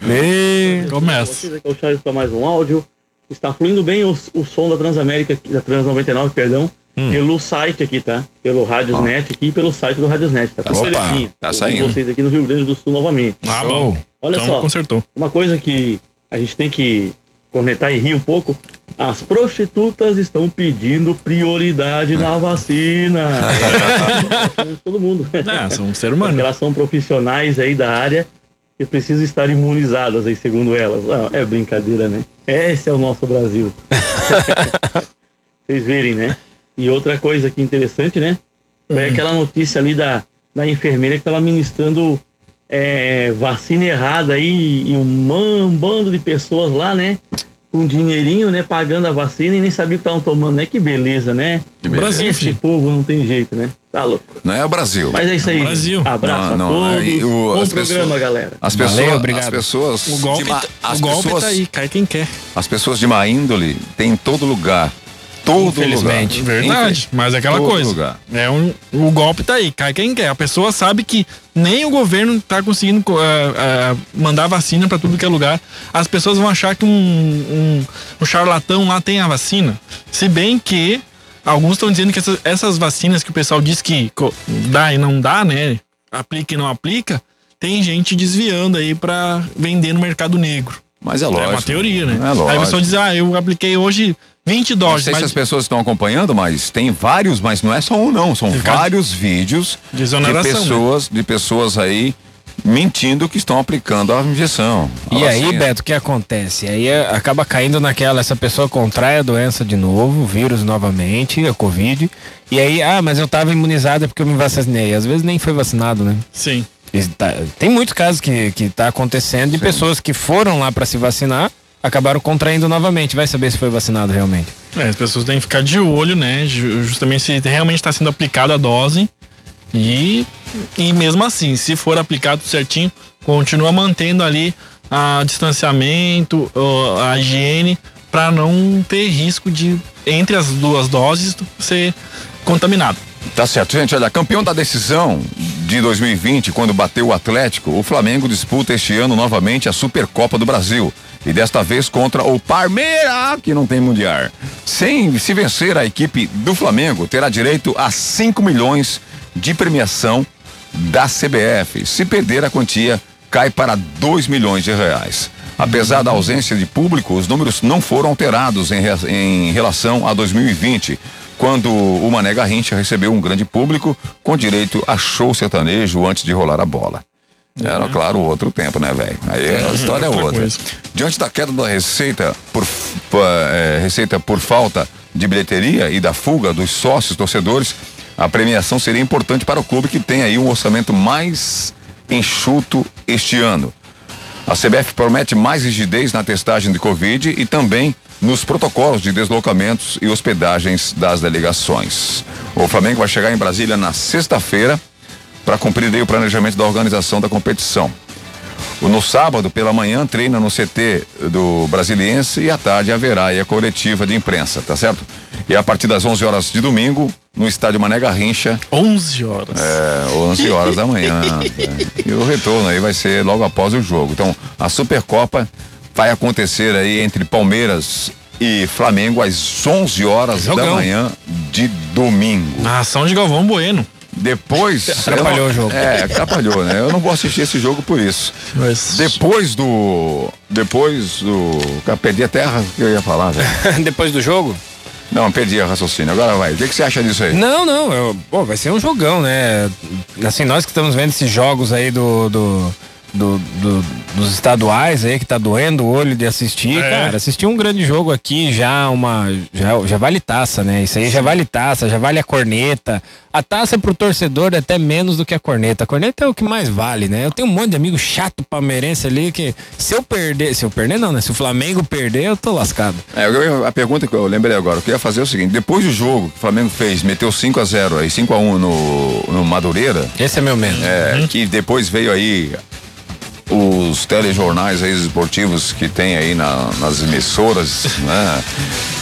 Ei, Começa. Aqui é o Charles para mais um áudio. Está fluindo bem o, o som da Transamérica, da Trans 99, perdão, pelo site aqui, tá? Pelo Radiosnet aqui e pelo site do Radiosnet. Tá, tudo Opa, tá saindo. Vocês aqui no Rio Grande do Sul novamente. Ah, bom. Olha então só. consertou. Uma coisa que a gente tem que cornetar e rir um pouco. As prostitutas estão pedindo prioridade na vacina. Todo mundo. É, são um ser humano. elas são profissionais aí da área que precisam estar imunizadas aí, segundo elas. Ah, é brincadeira, né? Esse é o nosso Brasil. Vocês verem, né? E outra coisa que interessante, né? Foi aquela notícia ali da, da enfermeira que estava ministrando é, vacina errada aí e um bando de pessoas lá, né? Com dinheirinho, né? Pagando a vacina e nem sabia o que estavam tomando, né? Que beleza, né? Que beleza. Esse povo não tem jeito, né? Tá louco. Não é o Brasil. Mas é isso aí. Brasil. Abraço Não, não, a todos. aí o- Bom as programa, pessoas- galera. As Valeu, pessoas, obrigado. as pessoas, O golpe, de tá, as o golpe pessoas, tá aí, cai quem quer. as pessoas de má índole tem em todo lugar, todo Infelizmente. lugar. Verdade, mas é aquela todo coisa. lugar. É um, o golpe tá aí, cai quem quer. A pessoa sabe que nem o governo tá conseguindo co- eh, eh, mandar vacina para tudo que é lugar. As pessoas vão achar que um, um, um charlatão lá tem a vacina. Se bem que alguns estão dizendo que essas, essas vacinas que o pessoal diz que dá e não dá, né? Aplica e não aplica, tem gente desviando aí para vender no mercado negro. Mas é É lógico. uma teoria, né? É Aí lógico. a pessoa diz, ah, eu apliquei hoje 20 Não doses, sei se mas as pessoas estão acompanhando, mas tem vários, mas não é só um não, são Fica- vários vídeos De de né? pessoas, de pessoas aí mentindo que estão aplicando a injeção. a E aí, vacina. Beto, o que acontece? Aí é, acaba caindo naquela, essa pessoa contrai a doença de novo, o vírus novamente, a Covid. E aí, ah, mas eu tava imunizada porque eu me vacinei. Às vezes nem foi vacinado, né? sim. Tá- tem muitos casos que, que tá acontecendo de pessoas que foram lá para se vacinar, acabaram contraindo novamente. Vai saber se foi vacinado realmente. É, as pessoas têm que ficar de olho, né? ju- Justamente se realmente está sendo aplicada a dose. E, e mesmo assim, se for aplicado certinho, continua mantendo ali a distanciamento, a higiene, para não ter risco de, entre as duas doses, ser contaminado. Tá certo, gente. Olha, campeão da decisão de 2020, quando bateu o Atlético, o Flamengo disputa este ano novamente a Supercopa do Brasil. E desta vez contra o Parmeira, que não tem mundial. Sem se vencer, a equipe do Flamengo terá direito a 5 milhões de premiação da CBF. Se perder, a quantia cai para 2 milhões de reais. Apesar da ausência de público, os números não foram alterados em, em relação a 2020, quando o Mané Garrincha recebeu um grande público com direito a show sertanejo antes de rolar a bola. Era, claro, outro tempo, né, velho? Aí a história é Outra coisa. Diante da queda da receita por, eh, receita por falta de bilheteria e da fuga dos sócios torcedores, a premiação seria importante para o clube que tem aí um orçamento mais enxuto este ano. A CBF promete mais rigidez na testagem de Covid e também nos protocolos de deslocamentos e hospedagens das delegações. O Flamengo vai chegar em Brasília na sexta-feira para cumprir aí o planejamento da organização da competição. No sábado, pela manhã, treina no CT do Brasiliense e à tarde haverá a coletiva de imprensa, tá certo? E a partir das 11 horas de domingo, no estádio Mané Garrincha. 11 horas. É, 11 horas da manhã. é. E o retorno aí vai ser logo após o jogo. Então, a Supercopa vai acontecer aí entre Palmeiras e Flamengo às 11 horas da Jogão. manhã de domingo. Narração de Galvão Bueno. Depois. Atrapalhou não- o jogo. É, atrapalhou, né? Eu não vou assistir esse jogo por isso. Mas... Depois do. Depois do. Cara, perdi a- o que eu ia falar, velho. Depois do jogo? Não, perdi a raciocínio. Agora vai. O que, que você acha disso aí? Não, não, eu- pô, vai ser um jogão, né? Assim, nós que estamos vendo esses jogos aí do, do, do- do- dos estaduais aí, que tá doendo o olho de assistir, É. cara, assistir um grande jogo aqui já uma. Já, já vale taça, né? Isso aí já vale taça, já vale a corneta. A taça pro torcedor é até menos do que a corneta. A corneta é o que mais vale, né? Eu tenho um monte de amigo chato palmeirense ali que se eu perder, se eu perder não, né? Se o Flamengo perder, eu tô lascado. É, eu- a pergunta que eu lembrei agora, eu queria fazer é o seguinte: depois do jogo que o Flamengo fez, meteu 5 a 0 aí 5 a 1 no, no Madureira. Esse é meu medo. É, que depois veio aí os telejornais aí esportivos que tem aí na- nas emissoras, né?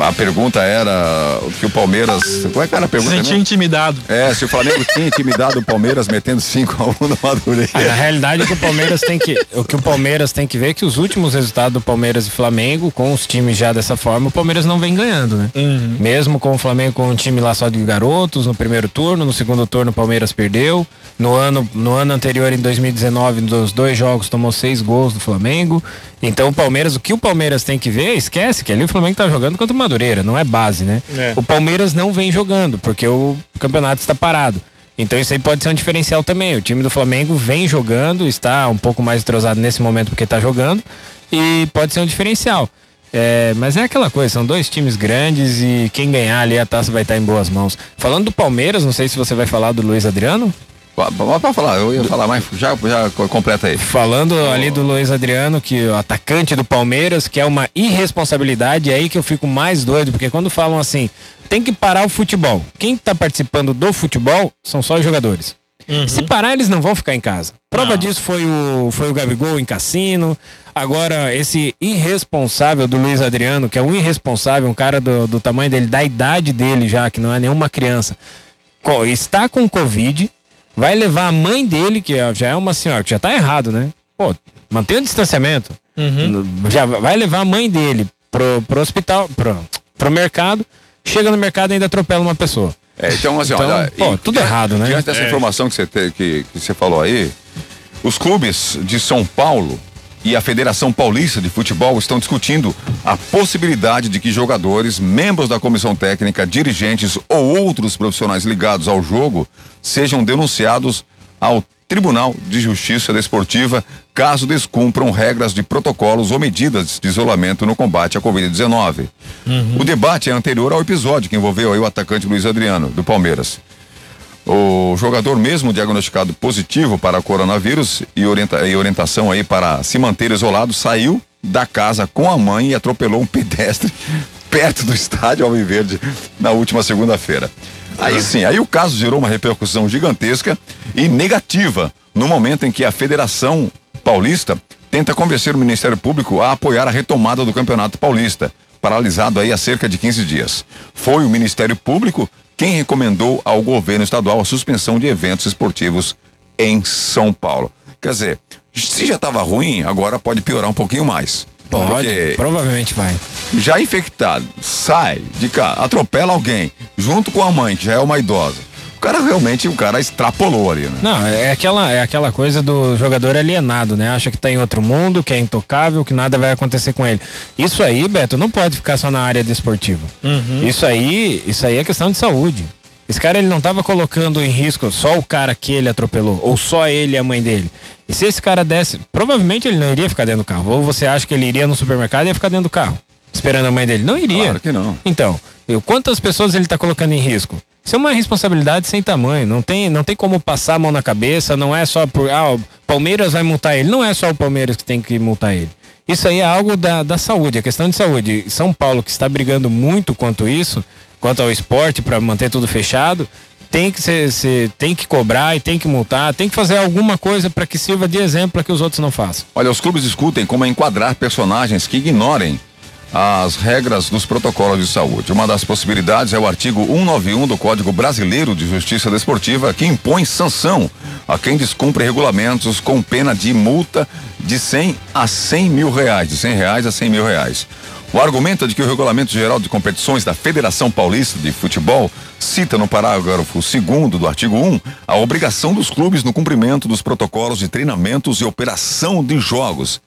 A pergunta era o que o Palmeiras. Qual é que era a Se pergunta? sentia intimidado. É, se o Flamengo tinha intimidado o Palmeiras metendo 5 a 1 no Madureira. Na realidade, o que o Palmeiras tem que, o que o Palmeiras tem que ver é que os últimos resultados do Palmeiras e Flamengo, com os times já dessa forma, o Palmeiras não vem ganhando, né? Mesmo com o Flamengo com um time lá só de garotos no primeiro turno, no segundo turno o Palmeiras perdeu. No ano, no ano anterior, em 2019, nos dois jogos, tomou seis gols do Flamengo. Então o Palmeiras, o que o Palmeiras tem que ver, esquece que ali o Flamengo tá jogando contra o Madureira, não é base, né? É. O Palmeiras não vem jogando, porque o campeonato está parado. Então isso aí pode ser um diferencial também. O time do Flamengo vem jogando, está um pouco mais entrosado nesse momento porque está jogando e pode ser um diferencial. É, mas é aquela coisa, são dois times grandes e quem ganhar ali a taça vai estar em boas mãos. Falando do Palmeiras, não sei se você vai falar do Luiz Adriano. Pode falar, eu ia falar mais, já, já completa aí. Falando ali do Luiz Adriano, que o atacante do Palmeiras, que é uma irresponsabilidade, é aí que eu fico mais doido, porque quando falam assim, tem que parar o futebol. Quem tá participando do futebol são só os jogadores. Se parar, eles não vão ficar em casa. Prova disso foi o, foi o Gabigol em cassino. Agora, esse irresponsável do Luiz Adriano, que é um irresponsável, um cara do, do tamanho dele, da idade dele já, que não é nenhuma criança, está com Covid, vai levar a mãe dele, que é- já é uma senhora, que já tá errado, né? Pô, mantenha o distanciamento. Já vai levar a mãe dele pro, pro hospital, pro, pro mercado, chega no mercado e ainda atropela uma pessoa. É, então, assim, Então, olha, pô, e- tudo errado, né? Diante dessa É. informação que você, te- que, que você falou aí, os clubes de São Paulo e a Federação Paulista de Futebol estão discutindo a possibilidade de que jogadores, membros da comissão técnica, dirigentes ou outros profissionais ligados ao jogo sejam denunciados ao Tribunal de Justiça Desportiva caso descumpram regras de protocolos ou medidas de isolamento no combate à Covid-19. O debate é anterior ao episódio que envolveu o atacante Luiz Adriano, do Palmeiras. O jogador mesmo diagnosticado positivo para coronavírus e, orienta- e orientação aí para se manter isolado, saiu da casa com a mãe e atropelou um pedestre perto do estádio Alviverde na última segunda-feira. Aí sim, aí o caso gerou uma repercussão gigantesca e negativa no momento em que a Federação Paulista tenta convencer o Ministério Público a apoiar a retomada do Campeonato Paulista, paralisado aí há cerca de 15 dias. Foi o Ministério Público quem recomendou ao governo estadual a suspensão de eventos esportivos em São Paulo. Quer dizer, se já estava ruim, agora pode piorar um pouquinho mais. Pode, provavelmente vai. já infectado, sai de cá, atropela alguém, junto com a mãe, que já é uma idosa. O cara realmente, o cara extrapolou ali, né? Não, é aquela, é aquela coisa do jogador alienado, né? Acha que tá em outro mundo, que é intocável, que nada vai acontecer com ele. Isso aí, Beto, não pode ficar só na área desportiva. Isso aí, isso aí é questão de saúde. Esse cara ele não tava colocando em risco só o cara que ele atropelou, ou só ele e a mãe dele. E se esse cara desse, provavelmente ele não iria ficar dentro do carro. Ou você acha que ele iria no supermercado e ia ficar dentro do carro, esperando a mãe dele? Não iria. Claro que não. Então, eu- quantas pessoas ele está colocando em risco? Isso é uma responsabilidade sem tamanho. Não tem, não tem como passar a mão na cabeça. Não é só por. Ah, o Palmeiras vai multar ele. Não é só o Palmeiras que tem que multar ele. Isso aí é algo da, da saúde, é questão de saúde. São Paulo, que está brigando muito quanto isso, quanto ao esporte, para manter tudo fechado, tem que ser, ser- tem que cobrar e tem que multar, tem que fazer alguma coisa para que sirva de exemplo para que os outros não façam. Olha, os clubes discutem como enquadrar personagens que ignorem as regras dos protocolos de saúde. Uma das possibilidades é o artigo 191 do Código Brasileiro de Justiça Desportiva, que impõe sanção a quem descumpre regulamentos com pena de multa de 100 a 100 mil reais, de 100 reais a 100 mil reais. O argumento é de que o Regulamento Geral de Competições da Federação Paulista de Futebol cita no parágrafo 2 do artigo 1 a obrigação dos clubes no cumprimento dos protocolos de treinamentos e operação de jogos.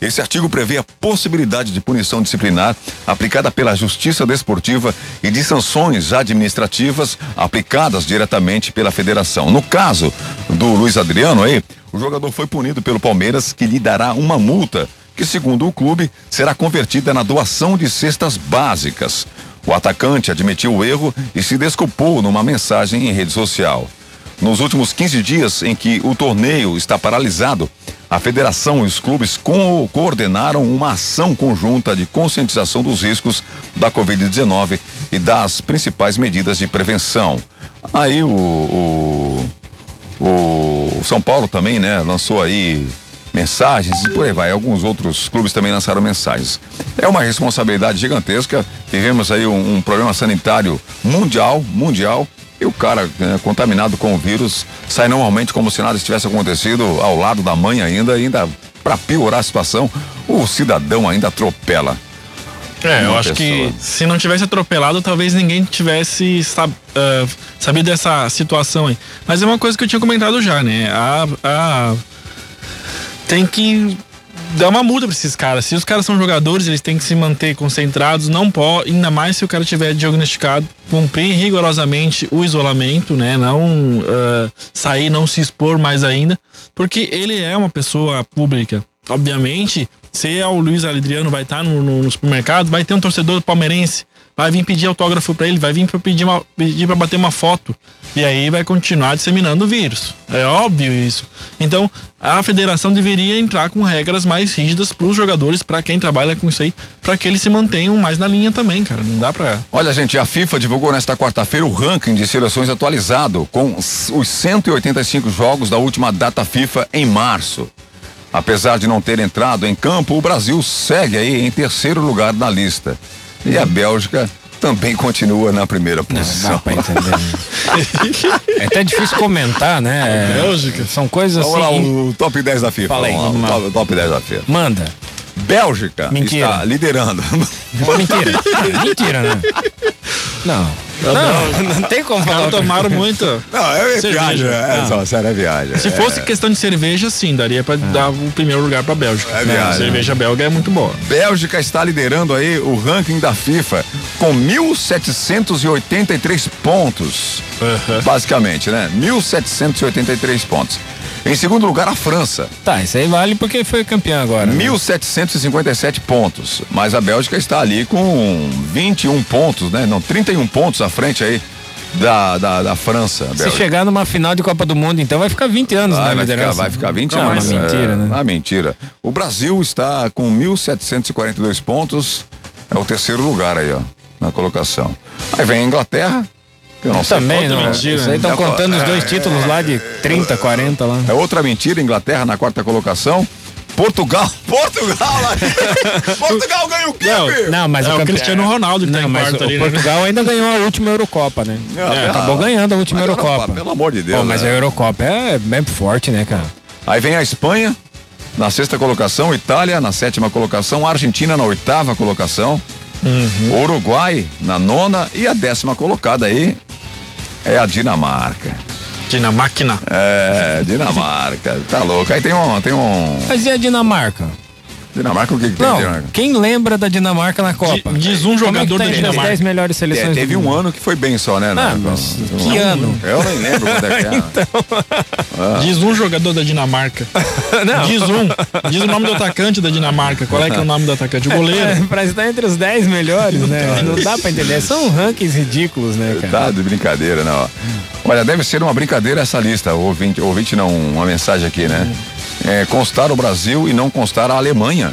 Esse artigo prevê a possibilidade de punição disciplinar aplicada pela Justiça Desportiva e de sanções administrativas aplicadas diretamente pela federação. No caso do Luiz Adriano aí, o jogador foi punido pelo Palmeiras, que lhe dará uma multa, que segundo o clube será convertida na doação de cestas básicas. O atacante admitiu o erro e se desculpou numa mensagem em rede social. Nos últimos 15 dias em que o torneio está paralisado, a federação e os clubes co- coordenaram uma ação conjunta de conscientização dos riscos da Covid-19 e das principais medidas de prevenção. Aí o, o, o São Paulo também, né, lançou aí mensagens e por aí vai. Alguns outros clubes também lançaram mensagens. É uma responsabilidade gigantesca. Tivemos aí um, um problema sanitário mundial, mundial. E o cara né, contaminado com o vírus sai normalmente como se nada tivesse acontecido ao lado da mãe ainda, ainda para piorar a situação, o cidadão ainda atropela. É, eu acho pessoa. que se não tivesse atropelado, talvez ninguém tivesse sab, ah, sabido dessa situação aí. Mas é uma coisa que eu tinha comentado já, né? A, a- tem que dar uma multa pra esses caras. Se os caras são jogadores, eles têm que se manter concentrados, não pode, ainda mais se o cara tiver diagnosticado, cumprir rigorosamente o isolamento, né? Não ah, sair, não se expor mais ainda, porque ele é uma pessoa pública. Obviamente, se é o Luiz Adriano vai estar no, no- no supermercado, vai ter um torcedor palmeirense, vai vir pedir autógrafo pra ele, vai vir pra pedir, pedir pra bater uma foto. E aí vai continuar disseminando o vírus. É óbvio isso. Então, a federação deveria entrar com regras mais rígidas pros jogadores, pra quem trabalha com isso aí, pra que eles se mantenham mais na linha também, cara. Não dá pra. Olha, gente, a FIFA divulgou nesta quarta-feira o ranking de seleções atualizado, com os os 185 jogos da última data FIFA em março. Apesar de não ter entrado em campo, o Brasil segue aí em terceiro lugar na lista. E a Bélgica também continua na primeira posição. Dá pra entender. é até difícil comentar, né? Bélgica. São coisas assim. Vamos lá, o top 10 da FIFA. Fala aí, Vamos lá, vamos lá. o top, top 10 da FIFA. Manda. Bélgica Mentira. está liderando. Mentira. Mentira, né? Não. Não, não tem como falar. Caras tomaram muito. Não, é viagem, é Ah. só, sério, é viagem. Se É. fosse questão de cerveja, sim, daria pra dar o primeiro lugar pra Bélgica. É viagem. A cerveja belga é muito boa. Bélgica está liderando aí o ranking da FIFA com 1.783 pontos. Basicamente, né? 1.783 pontos. Em segundo lugar, a França. Tá, isso aí vale porque foi campeão agora. né? 1.757 pontos. Mas a Bélgica está ali com 21 pontos, né? Não, 31 pontos à frente aí da, da, da França. Se chegar numa final de Copa do Mundo, então vai ficar 20 anos Vai, na vai, ficar, liderança. vai ficar 20 Não, anos. é mentira, é, né? Ah, mentira. O Brasil está com 1.742 pontos. É o terceiro lugar aí, ó, na colocação. Aí vem a Inglaterra. Não Também, não. né? Isso aí estão É, contando os dois é, títulos lá de 30, 40 lá. É outra mentira, Inglaterra na quarta colocação. Portugal, Portugal lá. Portugal ganha o quê, filho? Não, mas É o Cristiano Ronaldo que tá não, em mas quarto o ali, né? Portugal ainda ganhou a última Eurocopa, né? Ah, É, acabou ganhando a última Eurocopa. Pelo amor de Deus. Pô, mas né? a Eurocopa é bem forte, né, cara? Aí vem a Espanha na sexta colocação, Itália na sétima colocação, Argentina na oitava colocação, Uhum. Uruguai na nona e a décima colocada aí é a Dinamarca. Dinamáquina. É, Dinamarca, tá louco. Aí tem um, tem um. Mas e a Dinamarca? Dinamarca, o que, que tem Não, Dinamarca? quem lembra da Dinamarca na Copa? Diz um Como é que jogador tá da as Dinamarca. 10 melhores seleções É, teve um ano que foi bem só, né? Ah, né? mas Não, que ano? Eu nem lembro quando é que é. Ah. Diz um jogador da Dinamarca. Não. Diz um. Diz o nome do atacante da Dinamarca. Qual é que é o nome do atacante? O goleiro. É, pra estar entre os 10 melhores, né? Não dá pra entender. São rankings ridículos, né, cara? Tá de brincadeira, não. Olha, deve ser uma brincadeira essa lista, ouvinte, ouvinte não, uma mensagem aqui, né? É, constar o Brasil e não constar a Alemanha.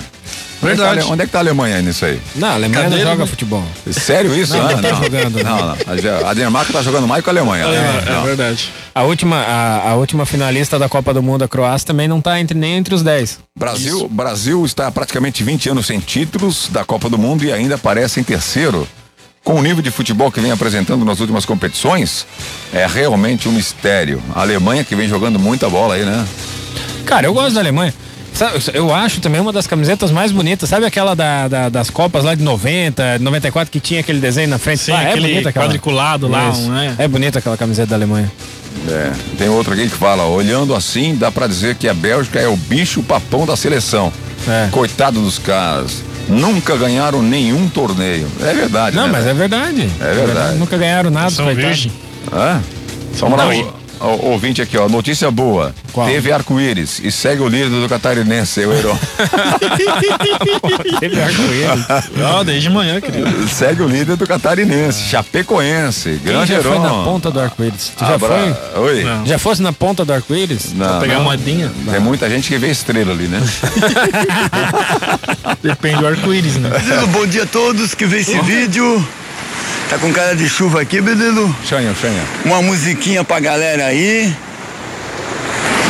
Verdade. Onde é que tá a Alemanha nisso aí? Não, a Alemanha Cadê não joga ele? futebol. Sério isso? Não, Ah, não tá jogando. Não, não. A- Dinamarca tá jogando mais com a Alemanha. É, né? é Não. verdade. A última, a, a última finalista da Copa do Mundo, a Croácia, também não tá entre, nem entre os 10. Brasil, Brasil está há praticamente 20 anos sem títulos da Copa do Mundo e ainda aparece em terceiro. Com o nível de futebol que vem apresentando nas últimas competições, é realmente um mistério. A Alemanha que vem jogando muita bola aí, né? Cara, eu gosto da Alemanha. Eu acho também uma das camisetas mais bonitas. Sabe aquela da, da- das Copas lá de 90, 94, que tinha aquele desenho na frente? Sim, Ah, é aquele bonita aquela. quadriculado lá, um, é. É bonita aquela camiseta da Alemanha. É, tem outro aqui que fala, olhando assim, dá pra dizer que a Bélgica é o bicho papão da seleção. É. Coitado dos caras. Nunca ganharam nenhum torneio. É verdade, Não, né? mas é verdade. É verdade. Nunca ganharam nada, São virgem. Hã? São virgem. O, ouvinte aqui, ó. Notícia boa. Qual? Teve arco-íris e segue o líder do catarinense, o Heron. Teve arco-íris. Desde manhã, querido. segue o líder do catarinense, Chapecoense, Quem grande já foi Heron. na ponta do arco-íris? Tu já Abra- foi? Oi? Não. Já fosse na ponta do arco-íris? Não, Pegar não. moedinha. Tem muita gente que vê estrela ali, né? Depende do arco-íris, né? Bom dia a todos que vê esse vídeo. Tá com cara de chuva aqui, menino. Chanha, chanha. Uma musiquinha pra galera aí.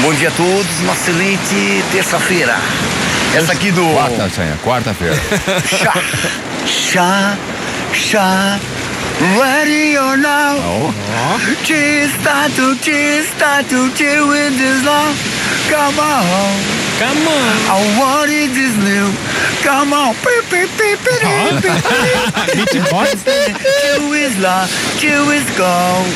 Bom dia a todos, uma excelente terça-feira. Essa aqui do. Quarta, chanha, quarta-feira. Chá, chá, chá. Ready or not? Cheers, start to start to with this love. Come on. Come on. I want it this new. Come on. Beep. Chill is love, chill is gold.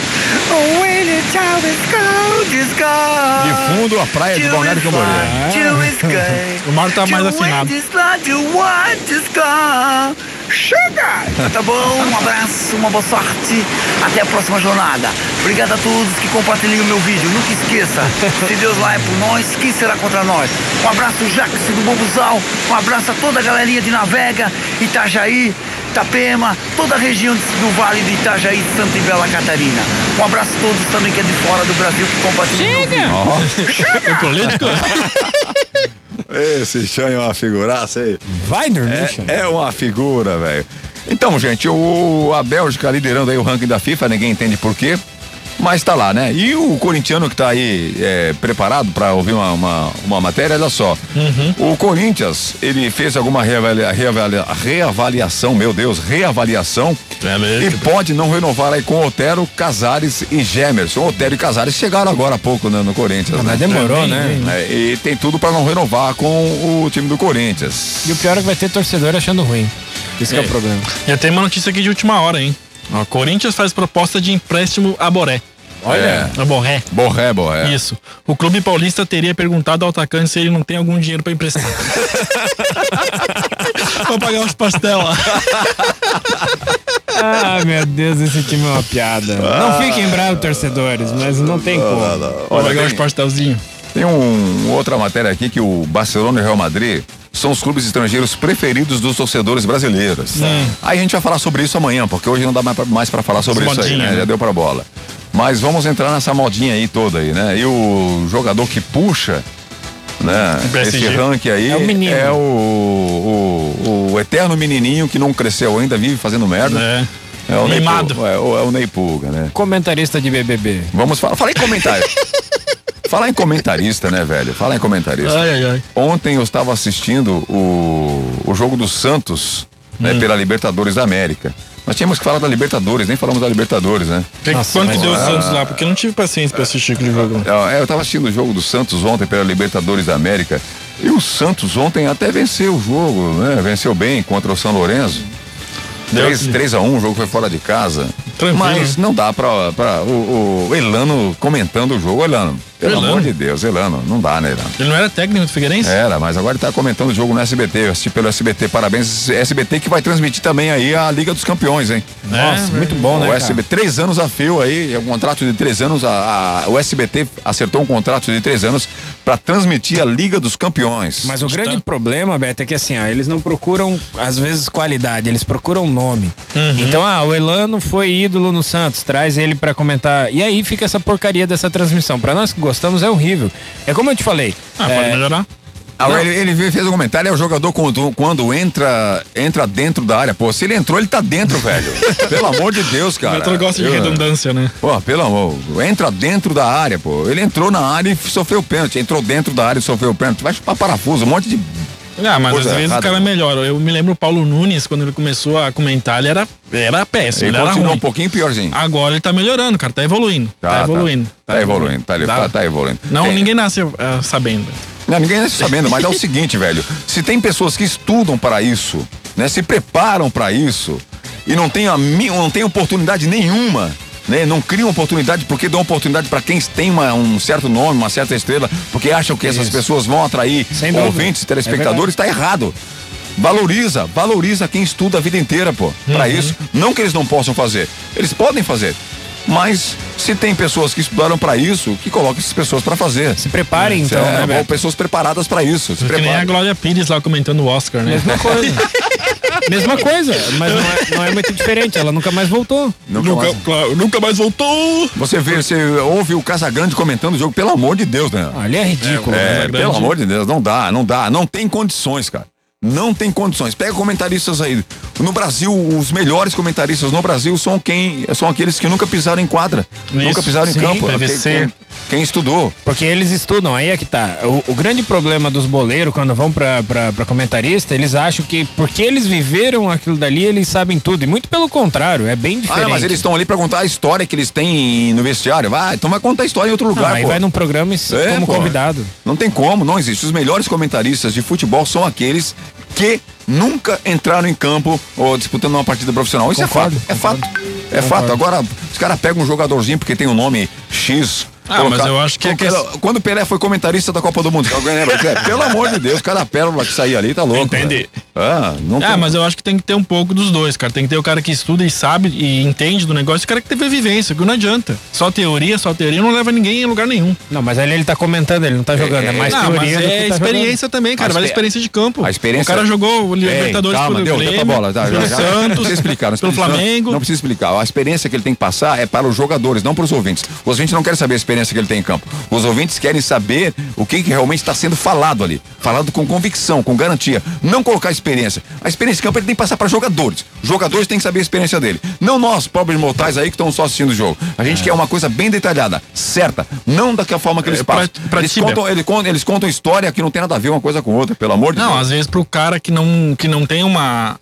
Oh, when the child is gold, is De gold. fundo, a praia de Balneário is Camboriú. chill is good. O Mário tá mais afinado. with this love, want this gold. Chega! Tá bom, um abraço, uma boa sorte. Até a próxima jornada. Obrigado a todos que compartilham o meu vídeo. Nunca esqueça, se Deus lá é por nós, quem será contra nós? Um abraço, Jax do Bobuzal. Um abraço a toda a galerinha de Navega, Itajaí, Itapema, toda a região do Vale de Itajaí, Santa e Bela Catarina. Um abraço a todos também que é de fora do Brasil que compartilham o meu vídeo. Chega! É político? Esse Chan é uma figuraça aí. Vai dormir. É, é uma figura, velho. Então, gente, o, a Bélgica liderando aí o ranking da FIFA, ninguém entende por quê. Mas tá lá, né? E o corintiano que tá aí é, preparado para ouvir uma, uma, uma matéria, olha só. O Corinthians, ele fez alguma reavalia, reavalia- reavaliação, meu Deus, reavaliação. e pode não renovar aí com Otero, Casares e Gemerson. Otero e Casares chegaram agora há pouco né, no Corinthians. mas né? demorou, né? É, e tem tudo para não renovar com o time do Corinthians. E o pior é que vai ter torcedor achando ruim. Isso que é o problema. Já tem uma notícia aqui de última hora, hein? Ó, Corinthians faz proposta de empréstimo a Boré. Olha. A Borré. Borré, Borré. Isso. O clube paulista teria perguntado ao atacante se ele não tem algum dinheiro pra emprestar. pra pagar os pastel lá. Ah, meu Deus, esse time é uma piada. Não fiquem bravos, torcedores, mas não tem como. Olha, pagar os tem- pastelzinhos. Tem um, outra matéria aqui que o Barcelona e o Real Madrid são os clubes estrangeiros preferidos dos torcedores brasileiros. Hum. Aí a gente vai falar sobre isso amanhã, porque hoje não dá mais pra falar sobre Essa isso aí, modinha, né? né? Já deu pra bola. Mas vamos entrar nessa modinha aí toda aí, né? E o jogador que puxa, né? PSG. Esse ranking aí É o menino. é o, o, o eterno menininho que não cresceu ainda, vive fazendo merda. É. É o Ney Mimado. Pulga, é, o- é o Ney Pulga, né? Comentarista de BBB. Vamos falar. Fala em comentário. Falar em comentarista, né, velho? Falar em comentarista. Ai, ai, ai. Ontem eu estava assistindo o, o jogo do Santos né, Hum. pela Libertadores da América. Nós tínhamos que falar da Libertadores, nem falamos da Libertadores, né? Que- quanto que deu o Santos lá? Porque eu não tive paciência pra assistir aquele jogo. Eu, eu estava assistindo o jogo do Santos ontem pela Libertadores da América. E o Santos ontem até venceu o jogo, né? Venceu bem contra o São Lourenço. Deu 3, aquele- 3 a 1 o jogo foi fora de casa. Tranquilo, Mas não dá pra, pra o, o Elano comentando o jogo, Elano. Pelo Elano? amor de Deus, Elano. Não dá, né, Elano? Ele não era técnico do Figueirense? Era, mas agora ele tá comentando o jogo no SBT. Eu assisti pelo SBT. Parabéns. SBT que vai transmitir também aí a Liga dos Campeões, hein? Nossa, muito bom, né, O cara? SBT, três anos a fio aí, é um contrato de três anos. A, a- o SBT acertou um contrato de três anos para transmitir a Liga dos Campeões. Mas o grande problema, Beto, é que assim, ó, eles não procuram, às vezes, qualidade, eles procuram nome. Então, ah, o Elano foi ídolo no Santos, traz ele pra comentar. E aí fica essa porcaria dessa transmissão. Pra nós que gostamos é horrível. É como eu te falei. Ah, é, pode melhorar. Ah, Não. ele, ele fez um comentário, é o jogador quando, quando entra, entra dentro da área. Pô, se ele entrou, ele tá dentro, velho. pelo amor de Deus, O cara. Beto gosta de Eu- redundância, né? Pô, pelo amor, entra dentro da área, pô. Ele entrou na área e sofreu pênalti. Entrou dentro da área e sofreu pênalti. Vai chupar parafuso, um monte de. Ah, mas Coisa às vezes errada. o cara melhora. Eu me lembro o Paulo Nunes, quando ele começou a comentar, ele era, era péssimo, Ele ele, era ruim. um pouquinho piorzinho. Agora ele tá melhorando, cara, tá evoluindo. Tá, evoluindo. Tá, evoluindo, tá, tá, tá evoluindo. Não, Tem- ninguém nasce ah, sabendo. Não, ninguém está sabendo, mas é o seguinte, velho. Se tem pessoas que estudam para isso, né, se preparam para isso e não tem, a, não tem oportunidade nenhuma, né, não criam oportunidade porque dão oportunidade para quem tem uma- um certo nome, uma certa estrela, porque acham que essas Isso. pessoas vão atrair ouvintes, É telespectadores, está errado. Valoriza, valoriza quem estuda a vida inteira, pô, para Uhum. isso. Não que eles não possam fazer, eles podem fazer. Mas se tem pessoas que estudaram para isso, que coloquem essas pessoas para fazer. Se preparem, então, É, né, pessoas preparadas para isso. Se Que nem a. Glória Pires lá comentando o Oscar, né? Mesma coisa. Mesma coisa, mas não é, não é muito diferente. Ela nunca mais voltou. Nunca mais- claro, nunca mais voltou. Você vê, você ouve o Casagrande comentando o jogo, pelo amor de Deus, né? Ali é ridículo. É, Casagrande. pelo amor de Deus, não dá, não dá, não tem condições, cara. Não tem condições. Pega comentaristas aí. No Brasil, os melhores comentaristas no Brasil são quem? São aqueles que nunca pisaram em quadra, nunca pisaram sim, em campo. PVC. Quem, quem, quem estudou. Porque eles estudam, aí é que tá. O, o grande problema dos boleiros, quando vão pra, pra, pra comentarista, eles acham que porque eles viveram aquilo dali, eles sabem tudo. E muito pelo contrário, é bem diferente. Ah, mas eles estão ali pra contar a história que eles têm no vestiário. Vai, então vai contar a história em outro Não, lugar, aí vai num programa e- É, como pô. convidado. Não tem como, não existe. Os melhores comentaristas de futebol são aqueles que nunca entraram em campo ou disputando uma partida profissional. Isso Concordo, é fato. É fato. É fato. Agora, os caras pegam um jogadorzinho porque tem um nome X. Ah, mas eu acho que é Quando- que- Quando o Pelé foi comentarista da Copa do Mundo, alguém lembra? É, Pelo amor de Deus, cada pérola que saía ali tá louco. Entende? velho. Ah, não Ah, mas eu acho que tem que ter um pouco dos dois, cara. Tem que ter o cara que estuda e sabe e entende do negócio e o cara que teve vivência, que não adianta. Só teoria, só teoria não leva ninguém em lugar nenhum. Não, mas ali ele tá comentando, ele não tá jogando. É, mais não, teoria mas do que é tá experiência jogando. também, cara. A Vale a exper- experiência de campo. A experiência. O cara jogou o Ei, Libertadores calma, pelo deu, deu Grêmio, bola, tá, já, pelo já. Santos, Não precisa explicar, não pelo Flamengo. Não precisa explicar. A experiência que ele tem que passar é para os jogadores, não para os ouvintes. Os ouvintes não querem saber a experiência que ele tem em campo. Os ouvintes querem saber o que, que realmente está sendo falado ali. Falado com convicção, com garantia. Não colocar experiência. A experiência em campo ele tem que passar para jogadores. Os jogadores têm que saber a experiência dele. Não nós, pobres mortais aí que estão só assistindo o jogo. A gente quer uma coisa bem detalhada, certa. Não daquela forma que eles É, pra- passam. pra eles, Tíbia. contam, eles, contam, eles contam história que não tem nada a ver uma coisa com outra, pelo amor de Não, Deus. às vezes pro cara que não, que não tem uma.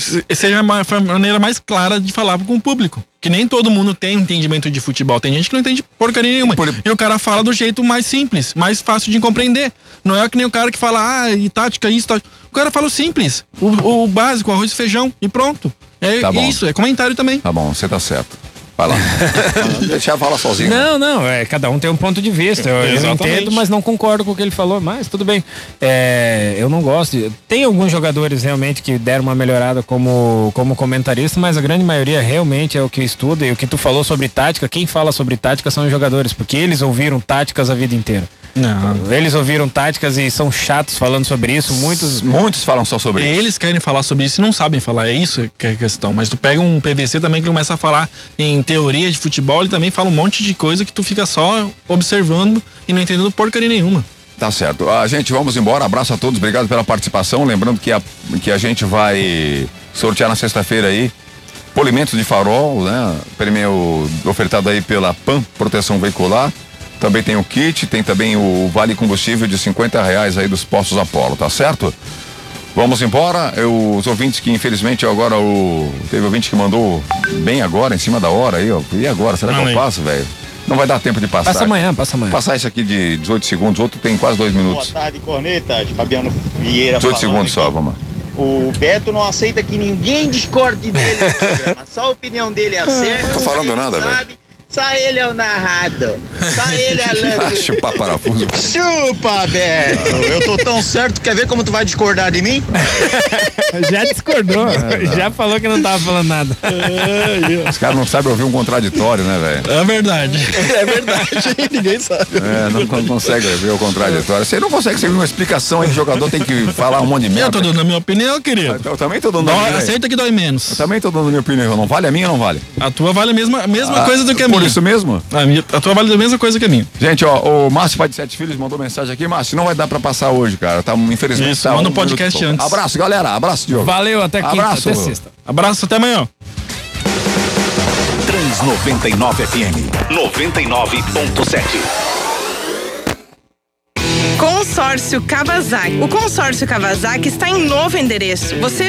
Se- Seja a ma- a maneira mais clara de falar com o público. Que nem todo mundo tem entendimento de futebol. Tem gente que não entende porcaria nenhuma. E o cara fala do jeito mais simples, mais fácil de compreender. Não é que nem o cara que fala, ah, e tática, isso, tática. O cara fala o simples, o, o básico, arroz e feijão, e pronto. É Tá isso, é comentário também. Tá bom, você tá certo. Vai lá. Deixa eu falar sozinho. Não, não, é, cada um tem um ponto de vista. Eu, eu entendo, mas não concordo com o que ele falou, mas tudo bem. É, eu não gosto. de- Tem alguns jogadores realmente que deram uma melhorada como, como comentarista, mas a grande maioria realmente é o que estuda e o que tu falou sobre tática. Quem fala sobre tática são os jogadores, porque eles ouviram táticas a vida inteira. Não. Eles ouviram táticas e são chatos falando sobre isso. Muitos. Muitos falam só sobre isso. Eles querem falar sobre isso e não sabem falar, é isso que é a questão. Mas tu pega um PVC também que começa a falar em teoria de futebol, ele também fala um monte de coisa que tu fica só observando e não entendendo porcaria nenhuma. Tá certo. A gente, vamos embora. Abraço a todos, obrigado pela participação. Lembrando que a, que a gente vai sortear na sexta-feira aí polimento de farol, né? Prêmio ofertado aí pela PAN Proteção Veicular. Também tem o kit, tem também o vale combustível de 50 reais aí dos postos Apolo, tá certo? Vamos embora. Eu, os ouvintes que infelizmente agora o. Teve ouvinte que mandou bem agora, em cima da hora aí, ó. E agora? Será que eu aí. passo, velho? Não vai dar tempo de passar. Passa amanhã, passa amanhã. Passar isso aqui de 18 segundos, outro tem quase dois Boa minutos. tarde, Cornetas. Fabiano Vieira 18 falando segundos só, vamos lá. O Beto não aceita que ninguém discorde dele. Só a opinião dele é certa. Não tô falando nada, velho. Só ele é o narrado. Só ele é Ah, lance. chupar parafuso. Chupa, Beto. Eu tô tão certo. Quer ver como tu vai discordar de mim? Já discordou, já falou que não tava falando nada. Os caras não sabem ouvir um contraditório, né, velho? É verdade. É verdade. Ninguém sabe. É, não, não consegue ouvir o contraditório. Você não consegue seguir uma explicação aí que o jogador tem que falar um monte de merda. Eu tô dando a minha opinião, querido. Eu também tô dando a Dói- minha. Aceita que dói menos. Eu também tô dando a minha opinião. Não vale a minha ou não vale? A tua vale a mesma, a mesma Ah, coisa do que a por isso mesmo? A, minha, a tua vale a mesma coisa que a minha. Gente, ó, o Márcio, pai de sete filhos, mandou mensagem aqui. Márcio, não vai dar pra passar hoje, cara. Tá, infelizmente, Isso, tá manda um podcast minuto. antes. Abraço, galera. Abraço, Diogo. Valeu, até quinta, Abraço. até sexta. Abraço, até amanhã. Trans 99 FM 99.7. Consórcio Kawasaki. O consórcio Kawasaki está em novo endereço. Você